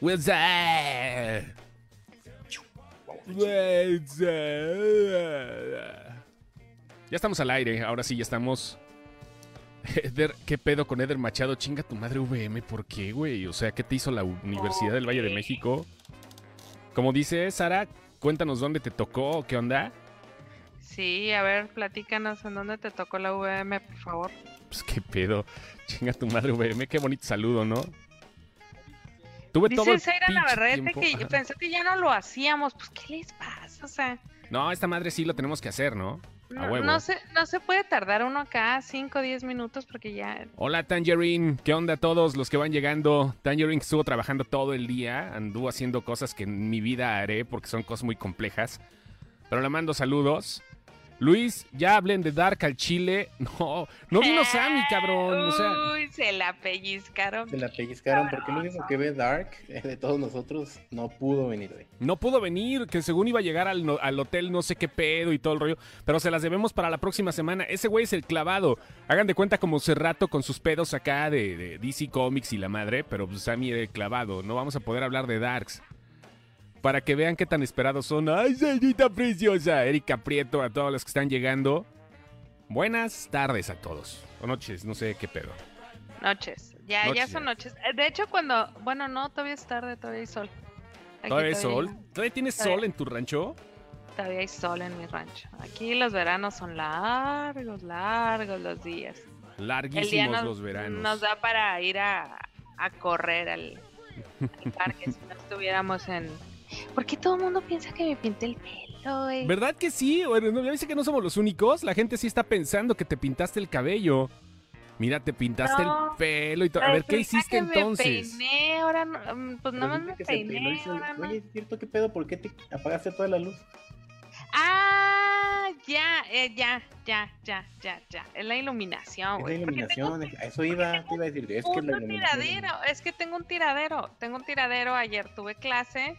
What's up? Ya estamos al aire, ahora sí, ya estamos. Eder, ¿qué pedo con Eder Machado? Chinga tu madre VM, ¿por qué, güey? O sea, ¿qué te hizo la Universidad del Valle de México? Como dice Sara, cuéntanos dónde te tocó, ¿qué onda? Sí, a ver, platícanos en dónde te tocó la VM, por favor. Pues qué pedo. Chinga tu madre VM, qué bonito saludo, ¿no? Tuve todo el Dice Zaira Navarrete que Ajá. pensó que ya no lo hacíamos. Pues, ¿qué les pasa? O sea, No, esta madre sí lo tenemos que hacer, ¿no? A no, huevo. no se, no se puede tardar uno acá 5 o 10 minutos porque ya... Hola Tangerine, ¿qué onda a todos los que van llegando? Tangerine estuvo trabajando todo el día, anduvo haciendo cosas que en mi vida haré porque son cosas muy complejas. Pero le mando saludos. Luis, ya hablen de Dark al Chile. No, no vino Sammy, cabrón. O sea, Uy, se la pellizcaron. Se la pellizcaron porque el único que ve Dark eh, de todos nosotros no pudo venir hoy. no pudo venir, que según iba a llegar al, no- al hotel no sé qué pedo y todo el rollo. Pero se las debemos para la próxima semana. Ese güey es el clavado. Hagan de cuenta como Cerrato con sus pedos acá de, de DC Comics y la madre. Pero pues Sammy era el clavado. No vamos a poder hablar de Darks. Para que vean qué tan esperados son. ¡Ay, señorita preciosa! Erika Prieto, a todos los que están llegando. Buenas tardes a todos. O noches, no sé qué pedo. Noches. Ya, ya son noches. Eh, De hecho, cuando... Bueno, no, todavía es tarde, todavía hay sol. Aquí ¿Todavía hay sol? ¿Todavía tienes Todavía. sol en tu rancho? Todavía hay sol en mi rancho. Aquí los veranos son largos, largos los días. Día Larguísimos nos, los veranos. nos da para ir a, a correr al, al parque si no estuviéramos en... ¿Por qué todo el mundo piensa que me pinté el pelo, güey? ¿Verdad que sí? Bueno, ¿no? ¿Ya viste que no somos los únicos? La gente sí está pensando que te pintaste el cabello. Mira, te pintaste No. el pelo y todo. A ver, ¿qué hiciste que me entonces? peiné, ahora no, mm, pues nada más me peiné, se- ahora no. Oye, ¿es cierto qué pedo? ¿Por qué te apagaste toda la luz? Ah, ya, eh, ya, ya, ya, ya, ya. Es la iluminación, Es la tengo iluminación, a eso iba, te iba a decir, es que es la iluminación. tiradero, es que tengo un tiradero, tengo un tiradero, ayer tuve clase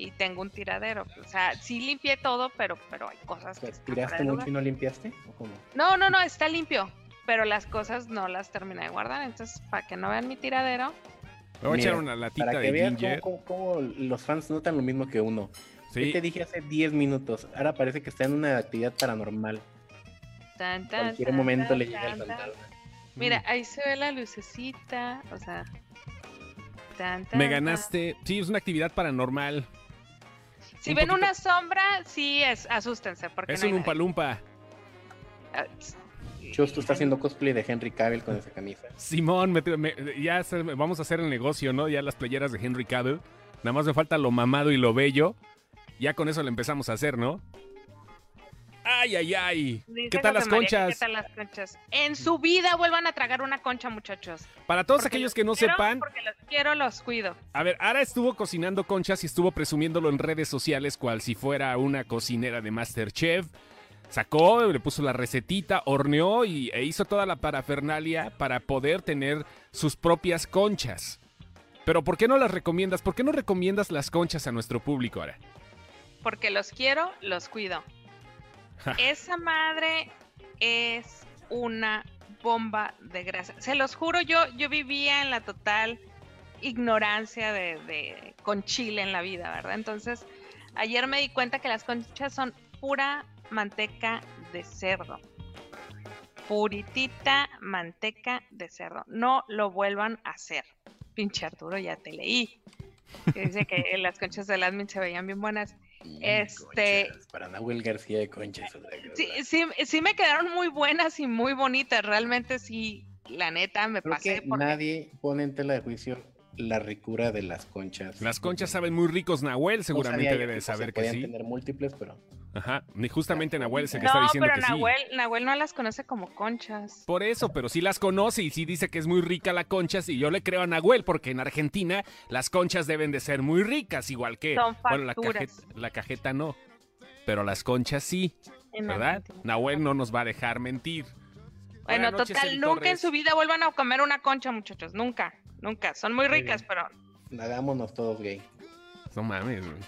y tengo un tiradero. O sea, sí limpié todo, pero, pero hay cosas que ¿Tiraste mucho y no limpiaste? ¿O cómo? No, no, no, está limpio, pero las cosas no las terminé de guardar, entonces para que no vean mi tiradero, Me voy a echar una latita Para que de ginger. cómo, cómo- cómo los fans notan lo mismo que uno. Yo Sí. te dije hace 10 minutos, ahora parece que está en una actividad paranormal. tan, cualquier tan, momento tan, le llega el fantasma. Mira, ahí se ve la lucecita, o sea. tan, tan, Me ganaste. Sí, es una actividad paranormal. Si un ven poquito- una sombra, sí, es, asústense, porque Es no un umpalumpa. Ah, Justo está haciendo cosplay de Henry Cavill con esa camisa. Simón, me- me- ya se- vamos a hacer el negocio, ¿no? Ya las playeras de Henry Cavill. Nada más me falta lo mamado y lo bello. Ya con eso lo empezamos a hacer, ¿no? ¡Ay, ay, ay! Dice ¿Qué tal las María conchas? ¿Qué tal las conchas? En su vida vuelvan a tragar una concha, muchachos. Para todos Porque aquellos los que no quiero, sepan, Porque los quiero, los cuido. A ver, Ara estuvo cocinando conchas y estuvo presumiéndolo en redes sociales cual si fuera una cocinera de Masterchef. Sacó, le puso la recetita, horneó y, e hizo toda la parafernalia para poder tener sus propias conchas. Pero ¿por qué no las recomiendas? ¿Por qué no recomiendas las conchas a nuestro público ahora? Porque los quiero, los cuido. Esa madre es una bomba de grasa. Se los juro, yo, yo vivía en la total ignorancia de, de- con chile en la vida, ¿verdad? Entonces, ayer me di cuenta que las conchas son pura manteca de cerdo. Puritita manteca de cerdo. No lo vuelvan a hacer. Pinche Arturo, ya te leí. Que dice que las conchas del admin se veían bien buenas. Este- Conchas, Para Nahuel García de Conchas. Sí, sí, sí me quedaron muy buenas y muy bonitas. Realmente sí, la neta, me Creo pasé que por... nadie pone en tela de juicio la ricura de las conchas. Las conchas saben muy ricos, Nahuel No seguramente sabía yo debe de saber que sí. tener múltiples, pero Ajá, y justamente Nahuel es el que No, está diciendo pero que sí. Nahuel, Nahuel no las conoce como conchas. Por eso, pero sí las conoce y sí dice que es muy rica la concha. Y yo le creo a Nahuel, porque en Argentina las conchas deben de ser muy ricas, igual que. Son bueno, la cajeta, la cajeta no. Pero las conchas sí, en ¿verdad? Argentina. Nahuel no nos va a dejar mentir. Bueno, noches, total, nunca en su vida vuelvan a comer una concha, muchachos. Nunca, nunca. Son muy Muy ricas, bien. pero hagámonos todos gay. No mames, güey.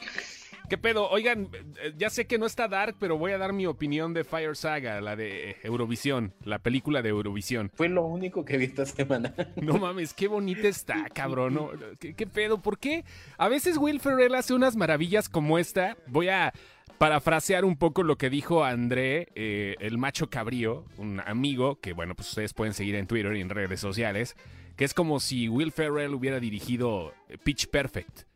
¿Qué pedo? Oigan, eh, ya sé que no está Dark, pero voy a dar mi opinión de Fire Saga, la de Eurovisión, la película de Eurovisión. Fue lo único que vi esta semana. No mames, qué bonita está, cabrón. ¿no? ¿Qué, qué pedo? ¿Por qué? A veces Will Ferrell hace unas maravillas como esta. Voy a parafrasear un poco lo que dijo André, eh, el macho cabrío, un amigo que, bueno, pues ustedes pueden seguir en Twitter y en redes sociales, que es como si Will Ferrell hubiera dirigido eh, Pitch Perfect.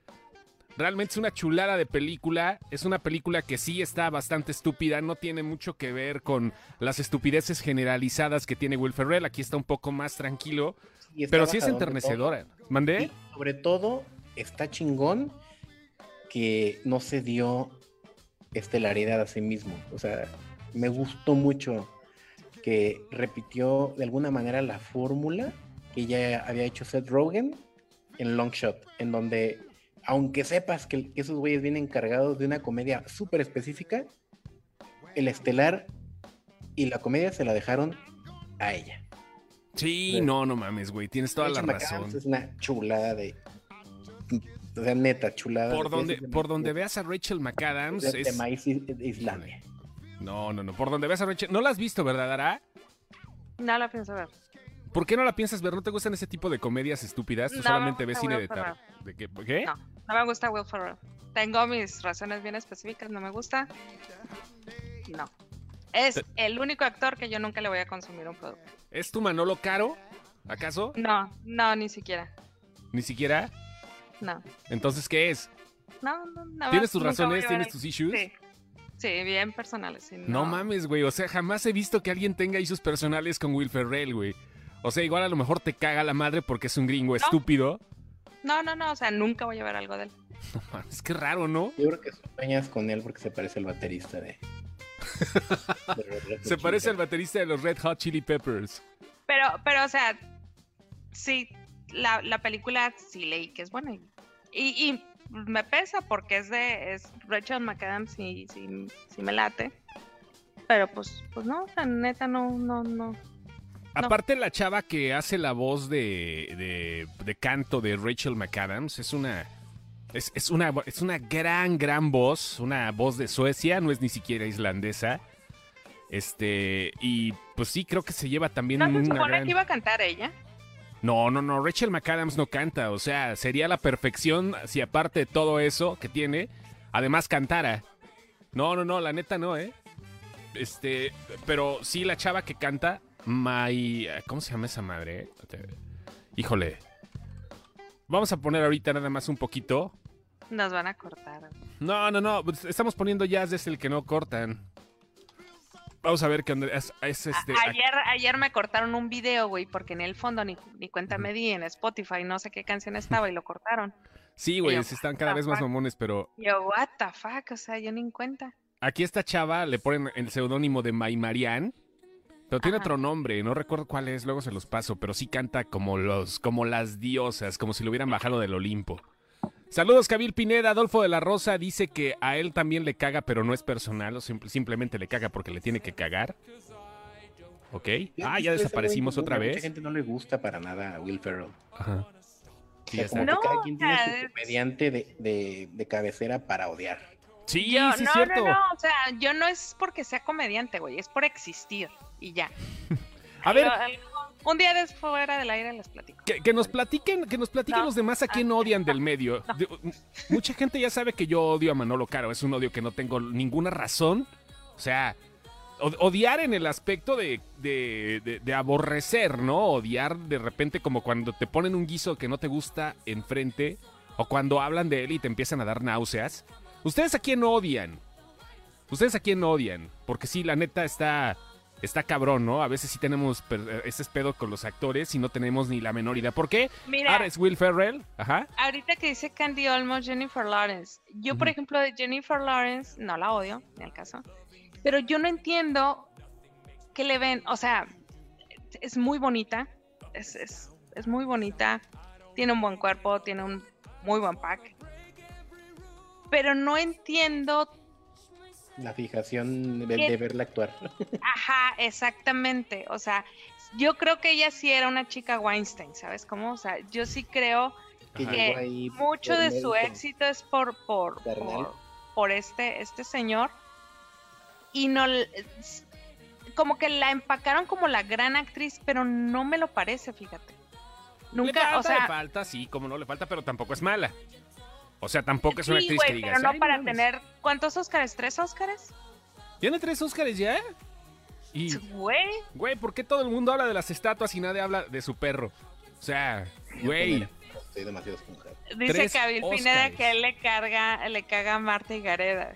Realmente es una chulada de película. Es una película que sí está bastante estúpida. No tiene mucho que ver con las estupideces generalizadas que tiene Will Ferrell. Aquí está un poco más tranquilo. Pero sí es enternecedora. ¿Mandé? Y sobre todo, está chingón que no se dio estelaridad a sí mismo. O sea, me gustó mucho que repitió de alguna manera la fórmula que ya había hecho Seth Rogen en Long Shot, en donde, aunque sepas que, que esos güeyes vienen cargados de una comedia súper específica, el estelar y la comedia se la dejaron a ella. Sí, no, no mames, güey. Tienes toda la Rachel McAdams razón. Es una chulada de. O sea, neta, chulada. Por de- donde, de- por donde veas a Rachel McAdams de, de es... maíz is- islamia. No, no, no. Por donde veas a Rachel... ¿No la has visto, verdad, Ara? No la pienso ver. ¿Por qué no la piensas ver? ¿No te gustan ese tipo de comedias estúpidas? Tú No, solamente me ves cine de tar... ¿De qué? ¿Qué? No, no me gusta Will Ferrell. Tengo mis razones bien específicas, no me gusta. No. Es el único actor que yo nunca le voy a consumir un producto. ¿Es tu Manolo Caro? ¿Acaso? No, no, ni siquiera. Ni siquiera. No. Entonces, ¿qué es? No, no, nada ¿Tienes tus razones? ¿Tienes tus issues? Sí. Sí, bien personales. sí, No mames, güey. O sea, jamás he visto que alguien tenga issues personales con Will Ferrell, güey. O sea, igual a lo mejor te caga la madre porque es un gringo estúpido. No, no, no, o sea, nunca voy a ver algo de él. Es que raro, ¿no? Yo creo que sueñas con él porque se parece al baterista de. de Red Red Hot Se parece al baterista de los Red Hot Chili Peppers. Pero, pero, o sea, sí, la, la película sí leí que es buena. Y, y, y me pesa porque es de es Rachel McAdams y sí, sí me late. Pero pues, pues no, o sea, neta no, no, no. Aparte, la chava que hace la voz de, de, de canto de Rachel McAdams es una. Es, es una, es una gran, gran voz. Una voz de Suecia, no es ni siquiera islandesa. Este. Y pues sí, creo que se lleva también ¿No se una supone gran- que iba a cantar ella? No, no, no. Rachel McAdams no canta. O sea, sería la perfección si aparte de todo eso que tiene, además cantara. No, no, no, la neta no, ¿eh? Este, pero sí la chava que canta, My... ¿Cómo se llama esa madre? eh? Híjole. Vamos a poner ahorita nada más un poquito. Nos van a cortar. No, no, no. pues, Estamos poniendo jazz desde el que no cortan. Vamos a ver qué onda. Es, este... ayer, ayer me cortaron un video, güey, porque en el fondo ni, ni cuenta me di en Spotify, no sé qué canción estaba y lo cortaron. Sí, güey, se están cada vez más mamones, pero Yo, what the fuck, o sea, yo ni en cuenta. Aquí esta chava le ponen el seudónimo de May Marianne. Pero tiene Ajá. otro nombre, no recuerdo cuál es, luego se los paso, pero sí canta como los, como las diosas, como si lo hubieran bajado del Olimpo. Saludos, Kabil Pineda. Adolfo de la Rosa dice que a él también le caga, pero no es personal, o simple- simplemente le caga porque le tiene que cagar. ¿Ok? Ah, ya desaparecimos otra vez. Mucha gente no le gusta para nada a Will Ferrell. Ajá. O Sí, sea, ya como está. No, que cada quien tiene su comediante de, de, de cabecera para odiar. Sí, Yo, sí, no, es cierto. no, no, o sea, yo no es porque sea comediante, güey, es por existir y ya. A ver, un día después fuera del aire les platico. Que, que nos platiquen, que nos platiquen No. los demás a quién odian del medio. De- mucha gente ya sabe que yo odio a Manolo Caro, es un odio que no tengo ninguna razón. O sea, odiar en el aspecto de, de- de- de aborrecer, ¿no? Odiar de repente como cuando te ponen un guiso que no te gusta enfrente, o cuando hablan de él y te empiezan a dar náuseas. ¿Ustedes a quién odian? ¿Ustedes a quién odian? Porque sí, la neta está... Está cabrón, ¿no? A veces sí tenemos ese pedo con los actores y no tenemos ni la menor idea. ¿Por qué? Mira, Ahora es Will Ferrell. Ajá. ahorita que dice Candy Olmos, Jennifer Lawrence, yo por ejemplo de Jennifer Lawrence no la odio, ni al caso, pero yo no entiendo que le ven, o sea, es muy bonita, es, es, es muy bonita, tiene un buen cuerpo, tiene un muy buen pack, pero no entiendo La fijación de, ¿Qué? de verla actuar. Ajá, exactamente. O sea, yo creo que ella sí era una chica Weinstein, ¿sabes cómo? O sea, yo sí creo Que que mucho de su éxito es por, por, por, por este, este señor y no como que la empacaron como la gran actriz, pero no me lo parece, fíjate. Nunca, le falta, o sea, le falta, sí, como no le falta, pero tampoco es mala. O sea, tampoco es una sí, actriz güey, que digas. pero no "Ay, para mames". tener ¿cuántos Óscares? ¿Tres Óscares? ¿Tiene tres Óscares ya? Y, Güey, güey, ¿por qué todo el mundo habla de las estatuas y nadie habla de su perro? O sea, güey. Estoy demasiado esponjado. dice Tres Kabil Pineda que él le carga, le caga a Marta y Gareda.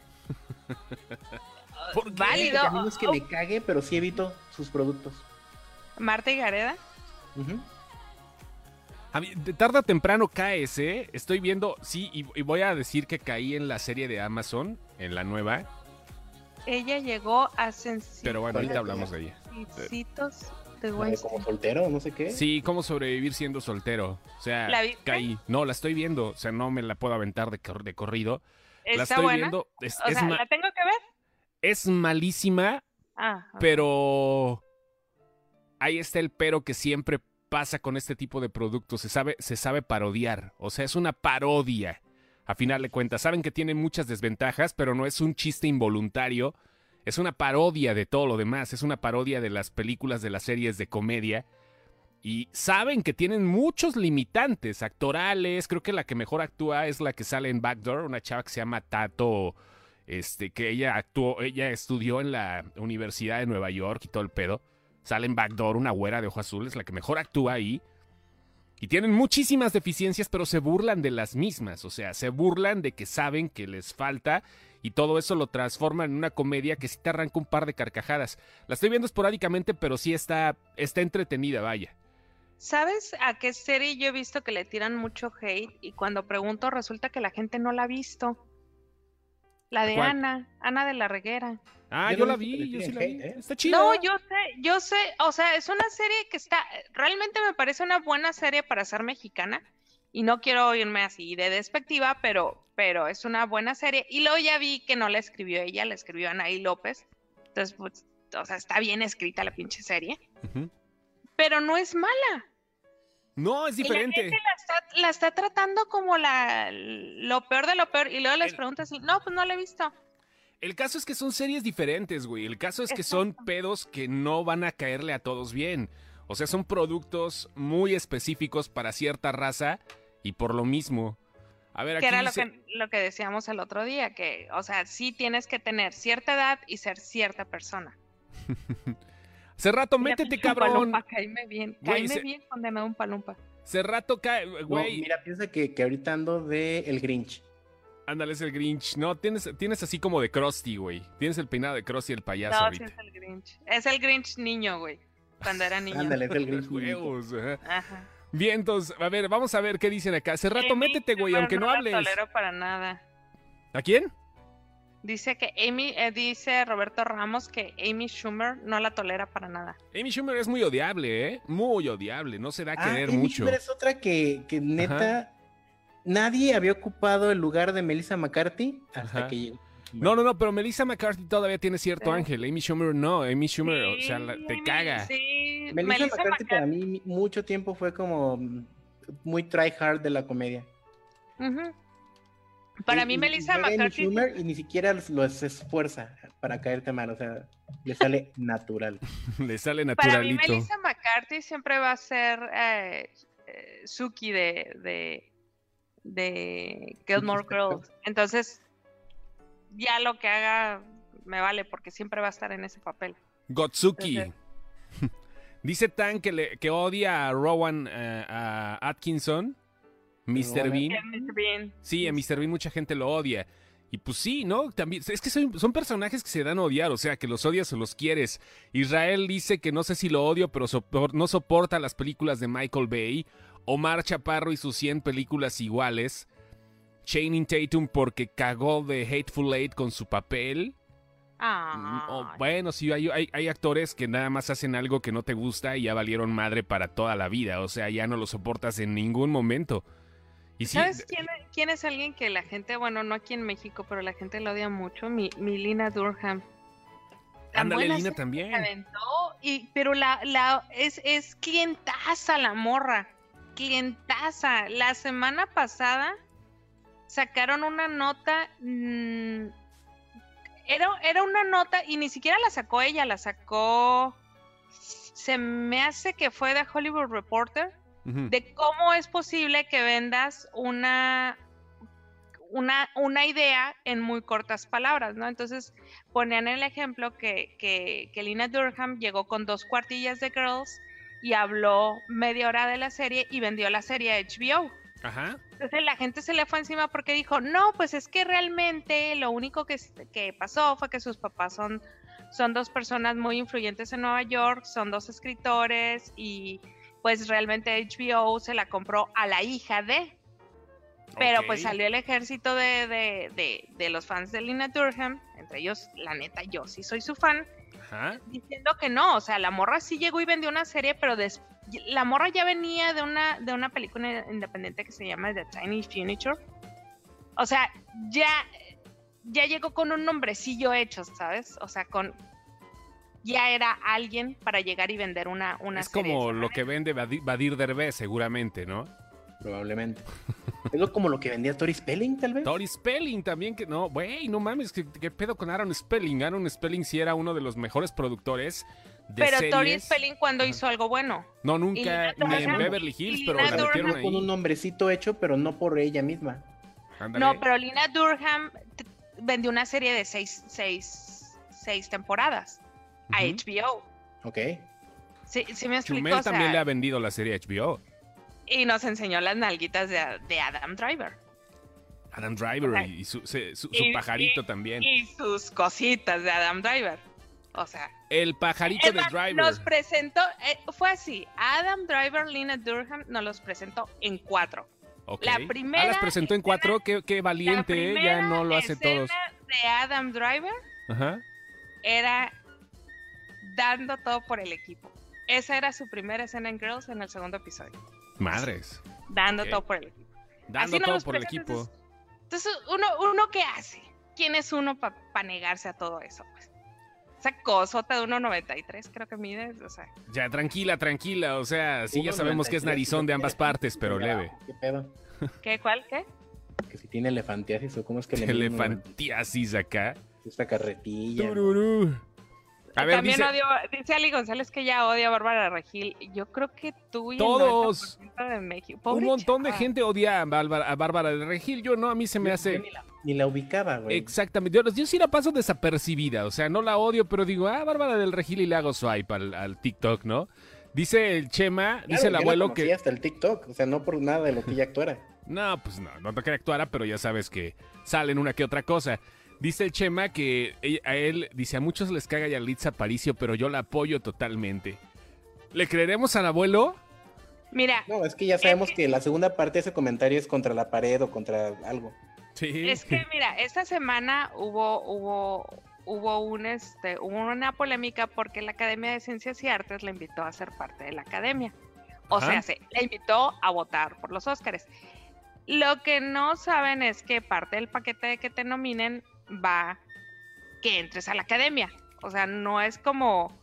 ¿Por qué? Válido. A mí no es que me cague, pero sí evito sus productos. Marta y Gareda. A mí, de tarde o temprano caes, ¿eh? Estoy viendo, sí, y, y voy a decir que caí en la serie de Amazon, en la nueva, Ella llegó a sencillitos pero bueno, ahorita hablamos de ella. La de como soltero, no sé qué. Sí, cómo sobrevivir siendo soltero. O sea, ¿La caí. No, la estoy viendo, o sea, no me la puedo aventar de, cor- de corrido. La ¿Está estoy buena? viendo, es, O es sea, ¿la tengo que ver? es malísima, Ah, pero ahí está el pero que siempre pasa con este tipo de productos. Se sabe, se sabe parodiar. O sea, es una parodia. A final de cuentas, saben que tienen muchas desventajas, pero no es un chiste involuntario. Es una parodia de todo lo demás. Es una parodia de las películas, de las series de comedia. Y saben que tienen muchos limitantes actorales. Creo que la que mejor actúa es la que sale en Backdoor, una chava que se llama Tato. Este, que ella actuó, ella estudió en la Universidad de Nueva York y todo el pedo. Sale en Backdoor, una güera de ojos azules, la que mejor actúa ahí. Y tienen muchísimas deficiencias, pero se burlan de las mismas. O sea, se burlan de que saben que les falta y todo eso lo transforman en una comedia que sí te arranca un par de carcajadas. La estoy viendo esporádicamente, pero sí está, está entretenida, vaya. ¿Sabes a qué serie yo he visto que le tiran mucho hate? Y cuando pregunto resulta que la gente no la ha visto. La de ¿Cuál? Ana, Ana de la Reguera. Ah, Yo yo no la vi, yo sí la vi. ¿eh? Está chida. No, yo sé, yo sé, o sea, es una serie que está, realmente me parece una buena serie para ser mexicana. Y no quiero irme así de despectiva, pero, pero es una buena serie. Y luego ya vi que no la escribió ella, la escribió Anaí López. Entonces, pues, o sea, está bien escrita la pinche serie. Pero no es mala. No, es Y la diferente. gente la está, la está tratando como la, lo peor de lo peor. Y luego les El- preguntas, y, no, pues no la he visto. El caso es que son series diferentes, güey. El caso es que son pedos que no van a caerle a todos bien. O sea, son productos muy específicos para cierta raza y por lo mismo. A ver, aquí Que era lo que, lo que decíamos el otro día, que, o sea, sí tienes que tener cierta edad y ser cierta persona. Hace rato, Mira, métete, cabrón. Palumpa, caíme bien, caíme bien condenado un palumpa. Hace rato cae, No, güey. mira, piensa que, que ahorita ando de El Grinch. Ándale, es el Grinch. No, tienes, tienes así como de Krusty, güey. Tienes el peinado de Krusty el payaso No, sí ahorita. es el Grinch. Es el Grinch niño, güey. Cuando era niño. Ándale, es el Grinch. Huevos, ajá. Ajá. Bien, entonces, a ver, vamos a ver qué dicen acá. Hace rato, Amy métete, güey, aunque no la hables. tolero para nada. ¿A quién? Dice que Amy, eh, dice Roberto Ramos que Amy Schumer no la tolera para nada. Amy Schumer es muy odiable, ¿eh? Muy odiable. No se da a Ah, querer Amy mucho. Schumer es otra que, que neta nadie había ocupado el lugar de Melissa McCarthy hasta Ajá. que llegó. No, no, no, pero Melissa McCarthy todavía tiene cierto Sí. ángel. Amy Schumer no. Amy Schumer, o sea, la- te Amy, caga. Sí, Melissa, Melissa McCarthy McCarthy. para mí mucho tiempo fue como muy try hard de la comedia. Ujú. Para Y- mí y- Melissa McCarthy y ni siquiera lo esfuerza para caerte mal, o sea, le sale natural. Le sale Para mí naturalito. Melissa McCarthy siempre va a ser eh, eh, Suki de, de, de Gilmore Girls. Entonces, ya lo que haga me vale porque siempre va a estar en ese papel. Gotsuki. Ajá. Dice Tan que, le- que odia a Rowan eh, a Atkinson, Mr. Bean. Mr. Bean. Sí, a Mr. Bean mucha gente lo odia. Y pues sí, ¿no? También, es que son, son personajes que se dan a odiar, o sea, que los odias o los quieres. Israel dice que no sé si lo odio, pero sopor- no soporta las películas de Michael Bay. Omar Chaparro y sus 100 películas iguales. Channing Tatum porque cagó de Hateful Eight con su papel. Ah, O, bueno, sí, hay, hay, hay actores que nada más hacen algo que no te gusta y ya valieron madre para toda la vida. O sea, ya no lo soportas en ningún momento. Y ¿Sabes quién, quién es alguien que la gente, bueno, no aquí en México, pero la gente lo odia mucho? Mi, mi Lina Durham. Ándale, Lina también. que aventó, y, pero la, la es, es clientaza la morra. Clientaza. La semana pasada sacaron una nota. mm, era, era una nota y ni siquiera la sacó ella, la sacó. Se me hace que fue de Hollywood Reporter. De cómo es posible que vendas una, una, una idea en muy cortas palabras, ¿no? Entonces ponían el ejemplo que, que, que Lina Durham llegó con dos cuartillas de Girls y habló media hora de la serie y vendió la serie a HBO. Ajá. Entonces la gente se le fue encima porque dijo, no, pues es que realmente lo único que, que pasó fue que sus papás son, son dos personas muy influyentes en Nueva York, son dos escritores y pues realmente HBO se la compró a la hija de, pero pues salió el ejército de, de, de, de los fans de Lina Durham, entre ellos, la neta, yo sí soy su fan, Ajá. diciendo que no, o sea, la morra sí llegó y vendió una serie, pero des- la morra ya venía de una, de una película independiente que se llama The Tiny Furniture. O sea, ya, ya llegó con un nombrecillo hecho, ¿sabes? O sea, con ya era alguien para llegar y vender una, una Es serie como lo que vende Badi- Badir Derbez, seguramente, ¿no? Probablemente. es como lo que vendía Tori Spelling, tal vez. Tori Spelling también, que no, güey, no mames, ¿qué, qué pedo con Aaron Spelling? Aaron Spelling sí era uno de los mejores productores de Pero series. Tori Spelling cuando hizo algo bueno. No, nunca, Lina ni en Durham- Beverly Hills, pero la metieron metió con ahí. un nombrecito hecho, pero no por ella misma. Ándale. No, pero Lina Durham vendió una serie de seis, seis, seis temporadas a. HBO. Ok. Sí, sí me explico. Chumel o sea, también le ha vendido la serie a HBO. Y nos enseñó las nalguitas de, de Adam Driver. Adam Driver y su, se- su- su Y- pajarito y- también. Y sus cositas de Adam Driver. O sea, El pajarito de Driver. nos presentó, eh, fue así, Adam Driver, Lina Durham nos los presentó en cuatro. Ok. la Ah, primera las presentó en cuatro, qué, qué La valiente, ¿eh? ya primera no lo hace escena todos. de Adam Driver Ajá. era dando todo por el equipo. Esa era su primera escena en Girls en el segundo episodio. Madres. Dando todo por el equipo. Dando Así todo por el equipo. Entonces, uno, uno ¿qué hace? ¿Quién es uno para negarse a todo eso? Pues? Esa cosota de 1.93 creo que mide, o sea, Ya, tranquila, tranquila. O sea, sí, ya sabemos que es 93, narizón de ambas partes, pero leve. ¿Qué pedo? ¿qué, cuál, qué? Que si tiene elefantiasis o cómo es que le Elefantiasis acá. esta carretilla. Tururú. A ver, También dice, odio, dice Ali González que ya odia a Bárbara Regil. Yo creo que tú y el Todos. 90% de México. un Pobre montón de gente odia a Bárbara, a Bárbara de Regil. Yo no, a mí se me Yo- hace... yo Ni la, ni la ubicaba, güey. Exactamente. Yo, yo sí la paso desapercibida. O sea, no la odio, pero digo, ah, Bárbara del Regil y le hago swipe al, al TikTok, ¿no? Dice el Chema, Claro, dice el la abuelo que... hasta el TikTok, o sea, no por nada de lo que ella actuara. No, pues no, no que actuara, pero ya sabes que salen una que otra cosa. Dice el Chema que a él, dice, a muchos les caga Yalitza Aparicio, pero yo la apoyo totalmente. ¿Le creeremos al abuelo? Mira, No, es que ya sabemos que la segunda parte de ese comentario es contra la pared o contra algo. Sí. Es que mira, esta semana hubo hubo hubo un este hubo una polémica porque la Academia de Ciencias y Artes la invitó a ser parte de la academia. O Ajá. sea, se la invitó a votar por los Óscares. Lo que no saben es que parte del paquete de que te nominen va que entres a la academia. O sea, no es como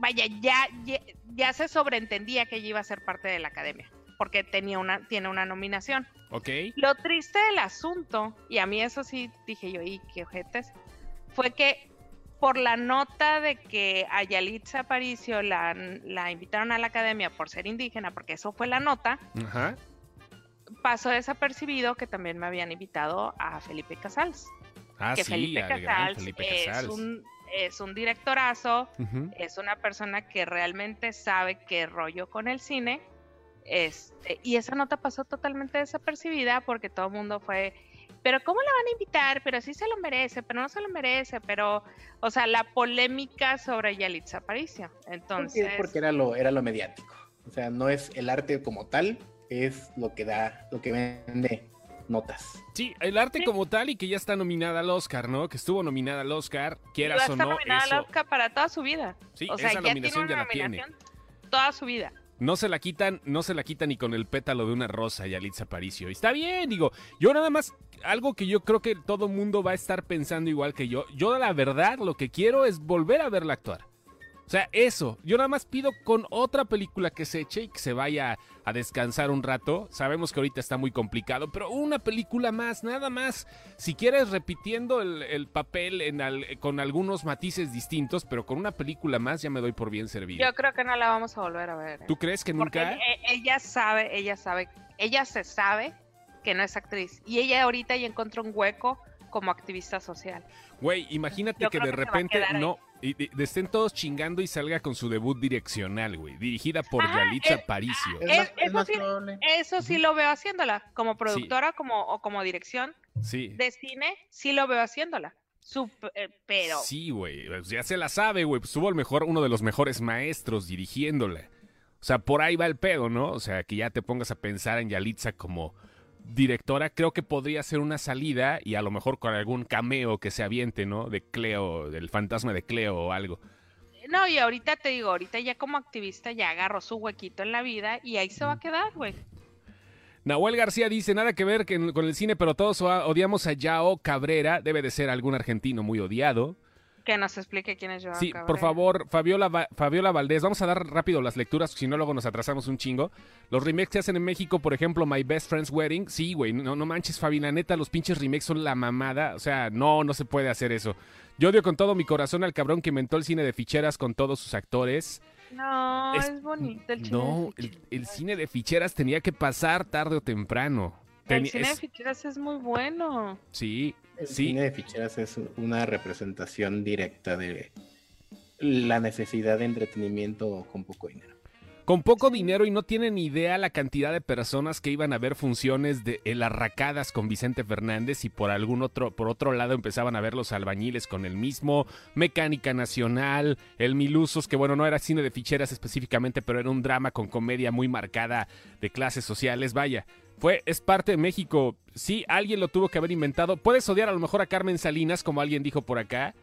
vaya, ya, ya, ya se sobreentendía que ella iba a ser parte de la academia, porque tenía una, tiene una nominación. Ok. Lo triste del asunto, y a mí eso sí dije yo, y qué ojetes, fue que por la nota de que a Yalitza Aparicio la, la invitaron a la academia por ser indígena, porque eso fue la nota, Ajá. Pasó desapercibido que también me habían invitado a Felipe Casals. Ah, que sí, Felipe Casals, Felipe es, Casals. un, es un directorazo, Ujú. es una persona que realmente sabe qué rollo con el cine. Este, y esa nota pasó totalmente desapercibida porque todo el mundo fue, pero ¿cómo la van a invitar? Pero sí se lo merece, pero no se lo merece, pero, o sea, la polémica sobre Yalitza Aparicio. Entonces, Porque, porque era lo, era lo mediático. O sea, no es el arte como tal, es lo que da, lo que vende notas. Sí, el arte Sí. como tal y que ya está nominada al Oscar, ¿no? Que estuvo nominada al Oscar, quieras o no, nominada al eso. Oscar para toda su vida. Sí, o sea, esa ya nominación tiene ya la tiene. toda su vida. No se la quitan, no se la quitan ni con el pétalo de una rosa Yalitza Aparicio. Y está bien, digo, yo nada más, algo que yo creo que todo mundo va a estar pensando igual que yo. Yo la verdad lo que quiero es volver a verla actuar. O sea, eso. Yo nada más pido con otra película que se eche y que se vaya a descansar un rato. Sabemos que ahorita está muy complicado, pero una película más, nada más. Si quieres, repitiendo el, papel en con algunos matices distintos, pero con una película más ya me doy por bien servido. Yo creo que no la vamos a volver a ver. ¿eh? ¿Tú crees que nunca? E, ella sabe, ella sabe, ella se sabe que no es actriz. Y ella ahorita ya encontró un hueco como activista social. Güey, imagínate que de repente no y, estén todos chingando y salga con su debut direccional, güey. Dirigida por Yalitza Paricio. eso, sí, lo veo haciéndola. Como productora como, o como dirección sí. de cine, sí lo veo haciéndola. Eh, pero. Sí, güey. Pues ya se la sabe, güey. Pues tuvo el mejor, uno de los mejores maestros dirigiéndola. O sea, por ahí va el pedo, ¿no? O sea, que ya te pongas a pensar en Yalitza como directora, creo que podría ser una salida y a lo mejor con algún cameo que se aviente, ¿no? De Cleo, del fantasma de Cleo o algo. No, y ahorita te digo, ahorita ya como activista ya agarró su huequito en la vida y ahí se va a quedar, güey. Nahuel García dice, nada que ver con el cine, pero todos odiamos a Yao Cabrera, debe de ser algún argentino muy odiado. Que nos explique quién es Joan Sí, por favor, Fabiola, Fabiola Valdés. Vamos a dar rápido las lecturas, si no luego nos atrasamos un chingo. Los remakes que hacen en México, por ejemplo, My Best Friend's Wedding. Sí, güey, no, no manches, Fabi, la neta, los pinches remakes son la mamada. O sea, no, no se puede hacer eso. Yo odio con todo mi corazón al cabrón que inventó el cine de ficheras con todos sus actores. No, es, bonito el cine No, el, cine de ficheras tenía que pasar tarde o temprano. El cine de ficheras es muy bueno. Sí, el cine de ficheras es una representación directa de la necesidad de entretenimiento con poco dinero. Con poco dinero y no tienen idea la cantidad de personas que iban a ver funciones de El Arracadas con Vicente Fernández y por algún otro, por otro lado empezaban a ver los albañiles con el mismo, Mecánica Nacional, El Milusos, que bueno, no era cine de ficheras específicamente, pero era un drama con comedia muy marcada de clases sociales, vaya. Fue, es parte de México. Sí, alguien lo tuvo que haber inventado. Puedes odiar a lo mejor a Carmen Salinas, como alguien dijo por acá,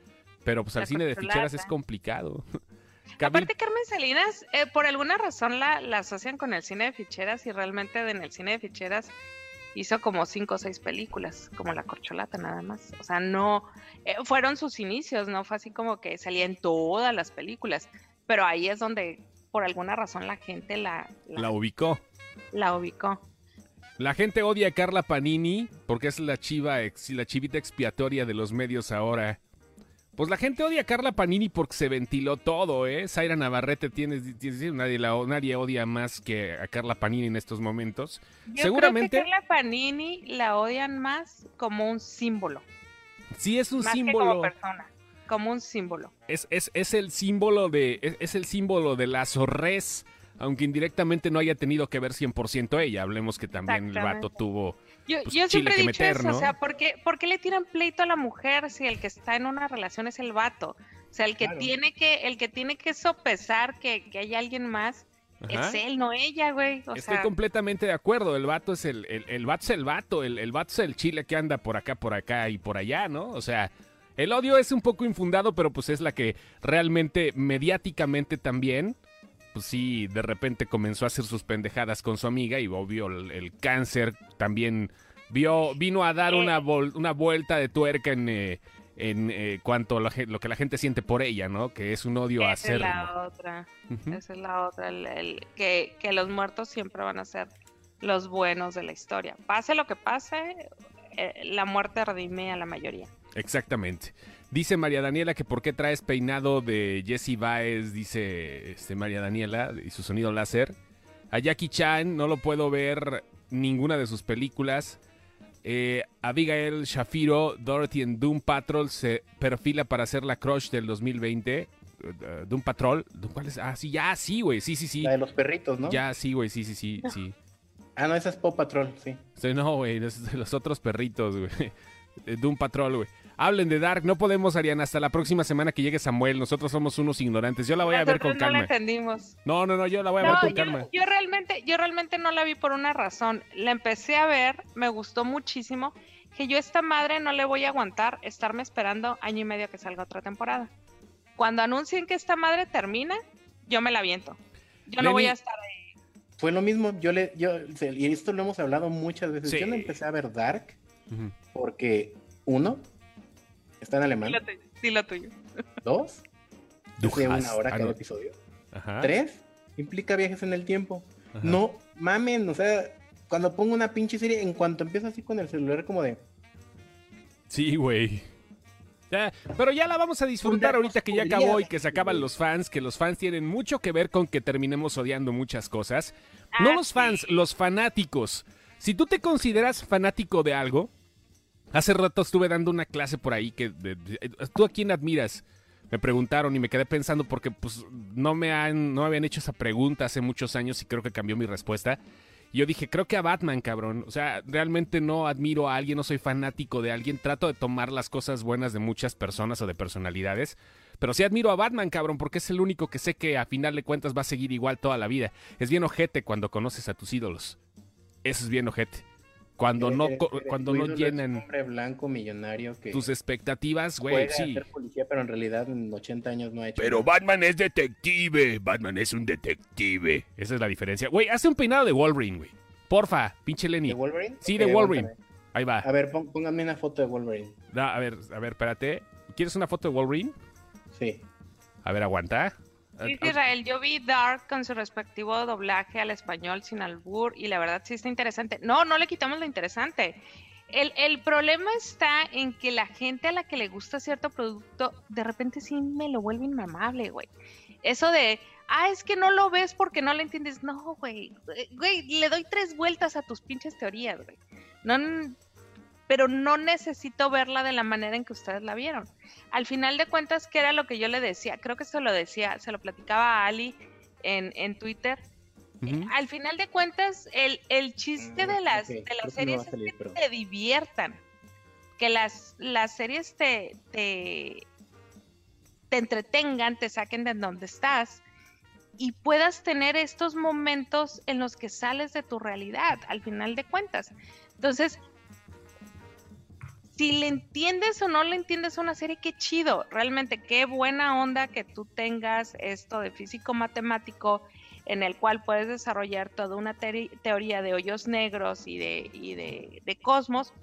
pero pues al cine de ficheras es complicado. Aparte, Carmen Salinas, eh, por alguna razón la, la, asocian con el cine de ficheras y realmente en el cine de ficheras hizo como cinco o seis películas, como La Corcholata nada más. O sea, no, eh, fueron sus inicios, no fue así como que salía en todas las películas, pero ahí es donde por alguna razón la gente la, la ubicó. La ubicó. La gente odia a Carla Panini porque es la chiva, la chivita expiatoria de los medios ahora. Pues la gente odia a Carla Panini porque se ventiló todo, ¿eh? Zaira Navarrete tiene, nadie, la, nadie odia más que a Carla Panini en estos momentos. Yo Seguramente. Creo que Carla Panini la odian más como un símbolo. Sí, es un símbolo. como persona, como un símbolo. Es, es, es el símbolo de, es, es el símbolo de la zorrez aunque indirectamente no haya tenido que ver 100% ella. Hablemos que también el vato tuvo. Yo, pues, siempre he dicho eso, o sea, ¿por qué, le tiran pleito a la mujer si el que está en una relación es el vato? O sea, el que tiene que, el que tiene que sopesar que, que hay alguien más es él, no ella, güey. Estoy completamente de acuerdo. El vato es el, el, el vato es el vato, el, el vato es el chile que anda por acá, por acá y por allá, ¿no? O sea, el odio es un poco infundado, pero pues es la que realmente mediáticamente también pues sí, de repente comenzó a hacer sus pendejadas con su amiga y obvio el, cáncer también vio, vino a dar una, una vuelta de tuerca en, eh, en eh, cuanto a lo, que la gente siente por ella, ¿no? Que es un odio a Esa es la otra, esa es la otra, el, que, que los muertos siempre van a ser los buenos de la historia. Pase lo que pase, eh, la muerte redime a la mayoría. Exactamente. Dice María Daniela que por qué traes peinado de Jesse Baez, dice este, María Daniela, y su sonido láser. A Jackie Chan no lo puedo ver ninguna de sus películas. Eh, Abigail Shafiro, Dorothy en Doom Patrol se perfila para ser la crush del 2020. Eh, Doom Patrol, ¿cuál es? Ah, sí, ya, sí, güey, sí, sí, sí. La de los perritos, ¿no? Ya, sí, güey, sí, sí, sí, sí. Ah, no, esa es Pop Patrol, sí. sí no, güey, los, los otros perritos, güey. Doom Patrol, güey. Hablen de Dark, no podemos, Ariana, hasta la próxima semana que llegue Samuel. Nosotros somos unos ignorantes. Yo la voy a ver con calma. No la entendimos. No, no, no, yo la voy a ver con calma. Yo realmente, yo realmente no la vi por una razón. La empecé a ver, me gustó muchísimo. Que yo a esta madre no le voy a aguantar estarme esperando año y medio que salga otra temporada. Cuando anuncien que esta madre termina, yo me la viento. Yo no voy a estar ahí. Fue lo mismo, yo le, yo, y esto lo hemos hablado muchas veces. Yo no empecé a ver Dark porque, uno, Está en alemán. Sí, lo tuyo. Dos. de una hora Ah, cada episodio. Ajá. Tres, implica viajes en el tiempo. Ajá. No mamen, o sea, cuando pongo una pinche serie, en cuanto empiezo así con el celular, como de. Sí, güey. Ya, pero ya la vamos a disfrutar ahorita que ya acabó y que se acaban los fans, que los fans tienen mucho que ver con que terminemos odiando muchas cosas. No Ah, los fans, los fanáticos. Si tú te consideras fanático de algo, hace rato estuve dando una clase por ahí que tú a quién admiras. Me preguntaron y me quedé pensando porque pues no me han no me habían hecho esa pregunta hace muchos años y creo que cambió mi respuesta. Y yo dije, creo que a Batman, cabrón. O sea, realmente no admiro a alguien, no soy fanático de alguien. Trato de tomar las cosas buenas de muchas personas o de personalidades. Pero sí admiro a Batman, cabrón, porque es el único que sé que a final de cuentas va a seguir igual toda la vida. Es bien ojete cuando conoces a tus ídolos. Eso es bien ojete. Cuando no, eres- co- eres- cuando tu no llenan hombre blanco millonario que tus expectativas, güey, sí. ser policía, pero en realidad en 80 años no ha hecho. Pero nada. Batman es detective. Batman es un detective. Esa es la diferencia. Güey, hace un peinado de Wolverine, güey. Porfa, pinche Lenny. ¿De Wolverine? Sí, de Wolverine. aguántame. Ahí va. A ver, pónganme una foto de Wolverine. Da, a ver, a ver, espérate. ¿Quieres una foto de Wolverine? Sí. A ver, aguanta. Dice Ah, Israel, yo vi Dark con su respectivo doblaje al español sin albur y la verdad sí está interesante. No, no le quitamos lo interesante. El, el problema está en que la gente a la que le gusta cierto producto, de repente sí me lo vuelve inmamable, güey. Eso de, ah, es que no lo ves porque no lo entiendes. No, güey. Güey, le doy tres vueltas a tus pinches teorías, güey. No, pero no necesito verla de la manera en que ustedes la vieron. Al final de cuentas, ¿qué era lo que yo le decía? Creo que se lo decía, se lo platicaba a Ali en, en Twitter. Al final de cuentas, el, el chiste de las, ok, de las que no va series salir, es que pero- te diviertan. Que las, las series te, te, te entretengan, te saquen de donde estás y puedas tener estos momentos en los que sales de tu realidad, al final de cuentas. Entonces, si le entiendes o no le entiendes a una serie, qué chido, realmente qué buena onda que tú tengas esto de físico matemático en el cual puedes desarrollar toda una teoría de hoyos negros y de, y de, de cosmos,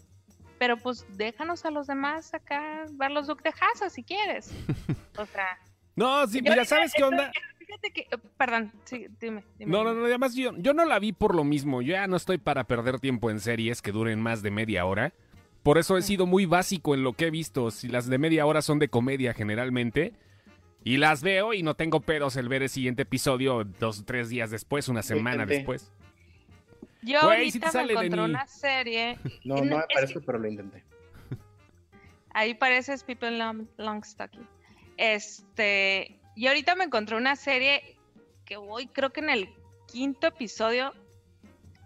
pero pues déjanos a los demás acá ver los Duke de Haza si quieres. O sea, No, sí, mira, ¿sabes qué onda? fíjate que, perdón, sí, dime, dime. No, no, no, además yo, yo no la vi por lo mismo. Yo ya no estoy para perder tiempo en series que duren más de media hora. Por eso he sido muy básico en lo que he visto. Si las de media hora son de comedia generalmente. Y las veo y no tengo pedos el ver el siguiente episodio dos o tres días después, una semana intenté. después. Yo Güey, sí te ahorita sale, me encontré una serie. No, y no me es que pero lo intenté. Ahí pareces People Long, Longstocking. Este, y ahorita me encontré una serie que voy, creo que en el quinto episodio,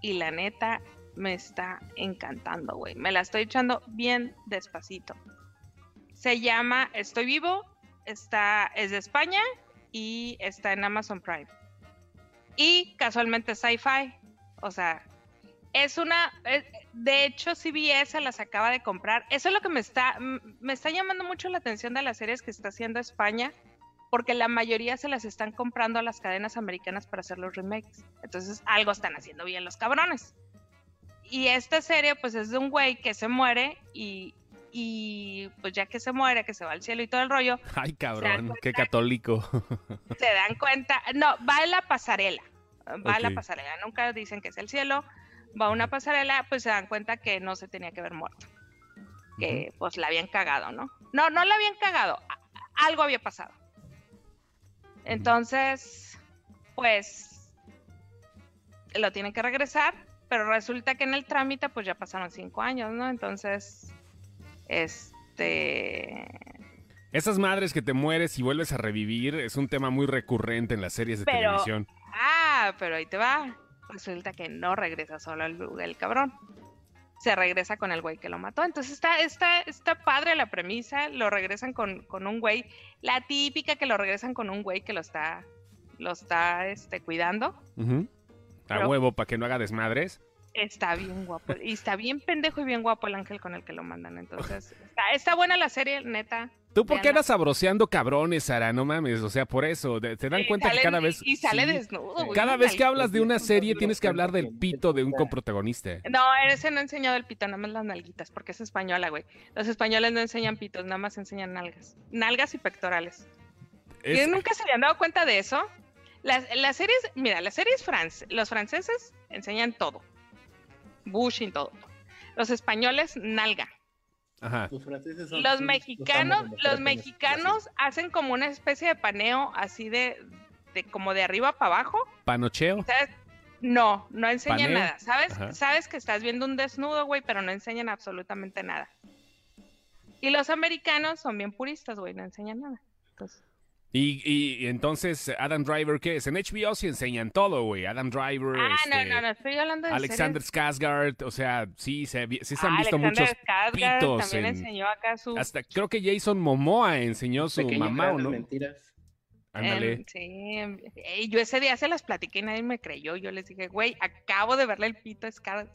y la neta me está encantando, güey. Me la estoy echando bien despacito. Se llama Estoy Vivo, está, es de España y está en Amazon Prime. Y casualmente sci-fi, o sea, es una, eh, de hecho CBS las acaba de comprar. Eso es lo que me está, me está llamando mucho la atención de las series que está haciendo España, porque la mayoría se las están comprando a las cadenas americanas para hacer los remakes. Entonces algo están haciendo bien los cabrones. Y esta serie pues es de un güey que se muere y, y pues ya que se muere, que se va al cielo y todo el rollo, Ay, cabrón, cuenta? qué católico. se dan cuenta, no, va en la pasarela, va en la Ok. pasarela, nunca dicen que es el cielo, va a una pasarela, pues se dan cuenta que no se tenía que haber muerto, que pues la habían cagado, ¿no? No, no la habían cagado, a- algo había pasado. Entonces, pues lo tienen que regresar, pero resulta que en el trámite pues ya pasaron cinco años, ¿no? Entonces, este, Esas madres que te mueres y vuelves a revivir es un tema muy recurrente en las series de Pero- televisión. Ah, pero ahí te va. Resulta que no regresa solo el, el cabrón. Se regresa con el güey que lo mató. Entonces está, está, está padre la premisa. Lo regresan con, con un güey. La típica que lo regresan con un güey que lo está, lo está este, cuidando. Ujú. A Pero- huevo, para que no haga desmadres. Está bien guapo. Y está bien pendejo y bien guapo el ángel con el que lo mandan. Entonces, está, está buena la serie, neta. ¿Tú por qué andas sabroseando cabrones, Sara? No mames, o sea, por eso. ¿Te dan Y cuenta que cada vez... Y sale sí, desnudo. güey, Cada vez que hablas de una serie tienes que hablar del pito de un coprotagonista. No, ese no enseñó el pito, nada más las nalguitas, porque es española, güey. Los españoles no enseñan pitos, nada más enseñan nalgas. Nalgas y pectorales. Es- ¿Que nunca se habían dado cuenta de eso? Las, las series, mira, las series france, los franceses enseñan todo. Bush y todo. Los españoles, nalga. Ajá. Los franceses son- Los mexicanos, los mexicanos hacen como una especie de paneo así de, de como de arriba para abajo. Panocheo. ¿Sabes? No, no enseñan ¿Paneo? nada. ¿Sabes? Ajá. Sabes que estás viendo un desnudo, güey, pero no enseñan absolutamente nada. Y los americanos son bien puristas, güey, no enseñan nada. Entonces, Y, y- y entonces, Adam Driver, ¿qué es? En HBO sí enseñan todo, güey. Adam Driver, ah, este, no, no, no, estoy hablando de Alexander series. Skarsgård, o sea, sí se, sí se han Ah, visto Alexander muchos Skarsgård pitos también en- enseñó acá su... Hasta creo que Jason Momoa enseñó su mamá, ¿o no? mentiras. Ándale. em, sí, em, eh, yo ese día se las platiqué y nadie me creyó. Yo les dije, güey, acabo de verle el pito a Skarsgård.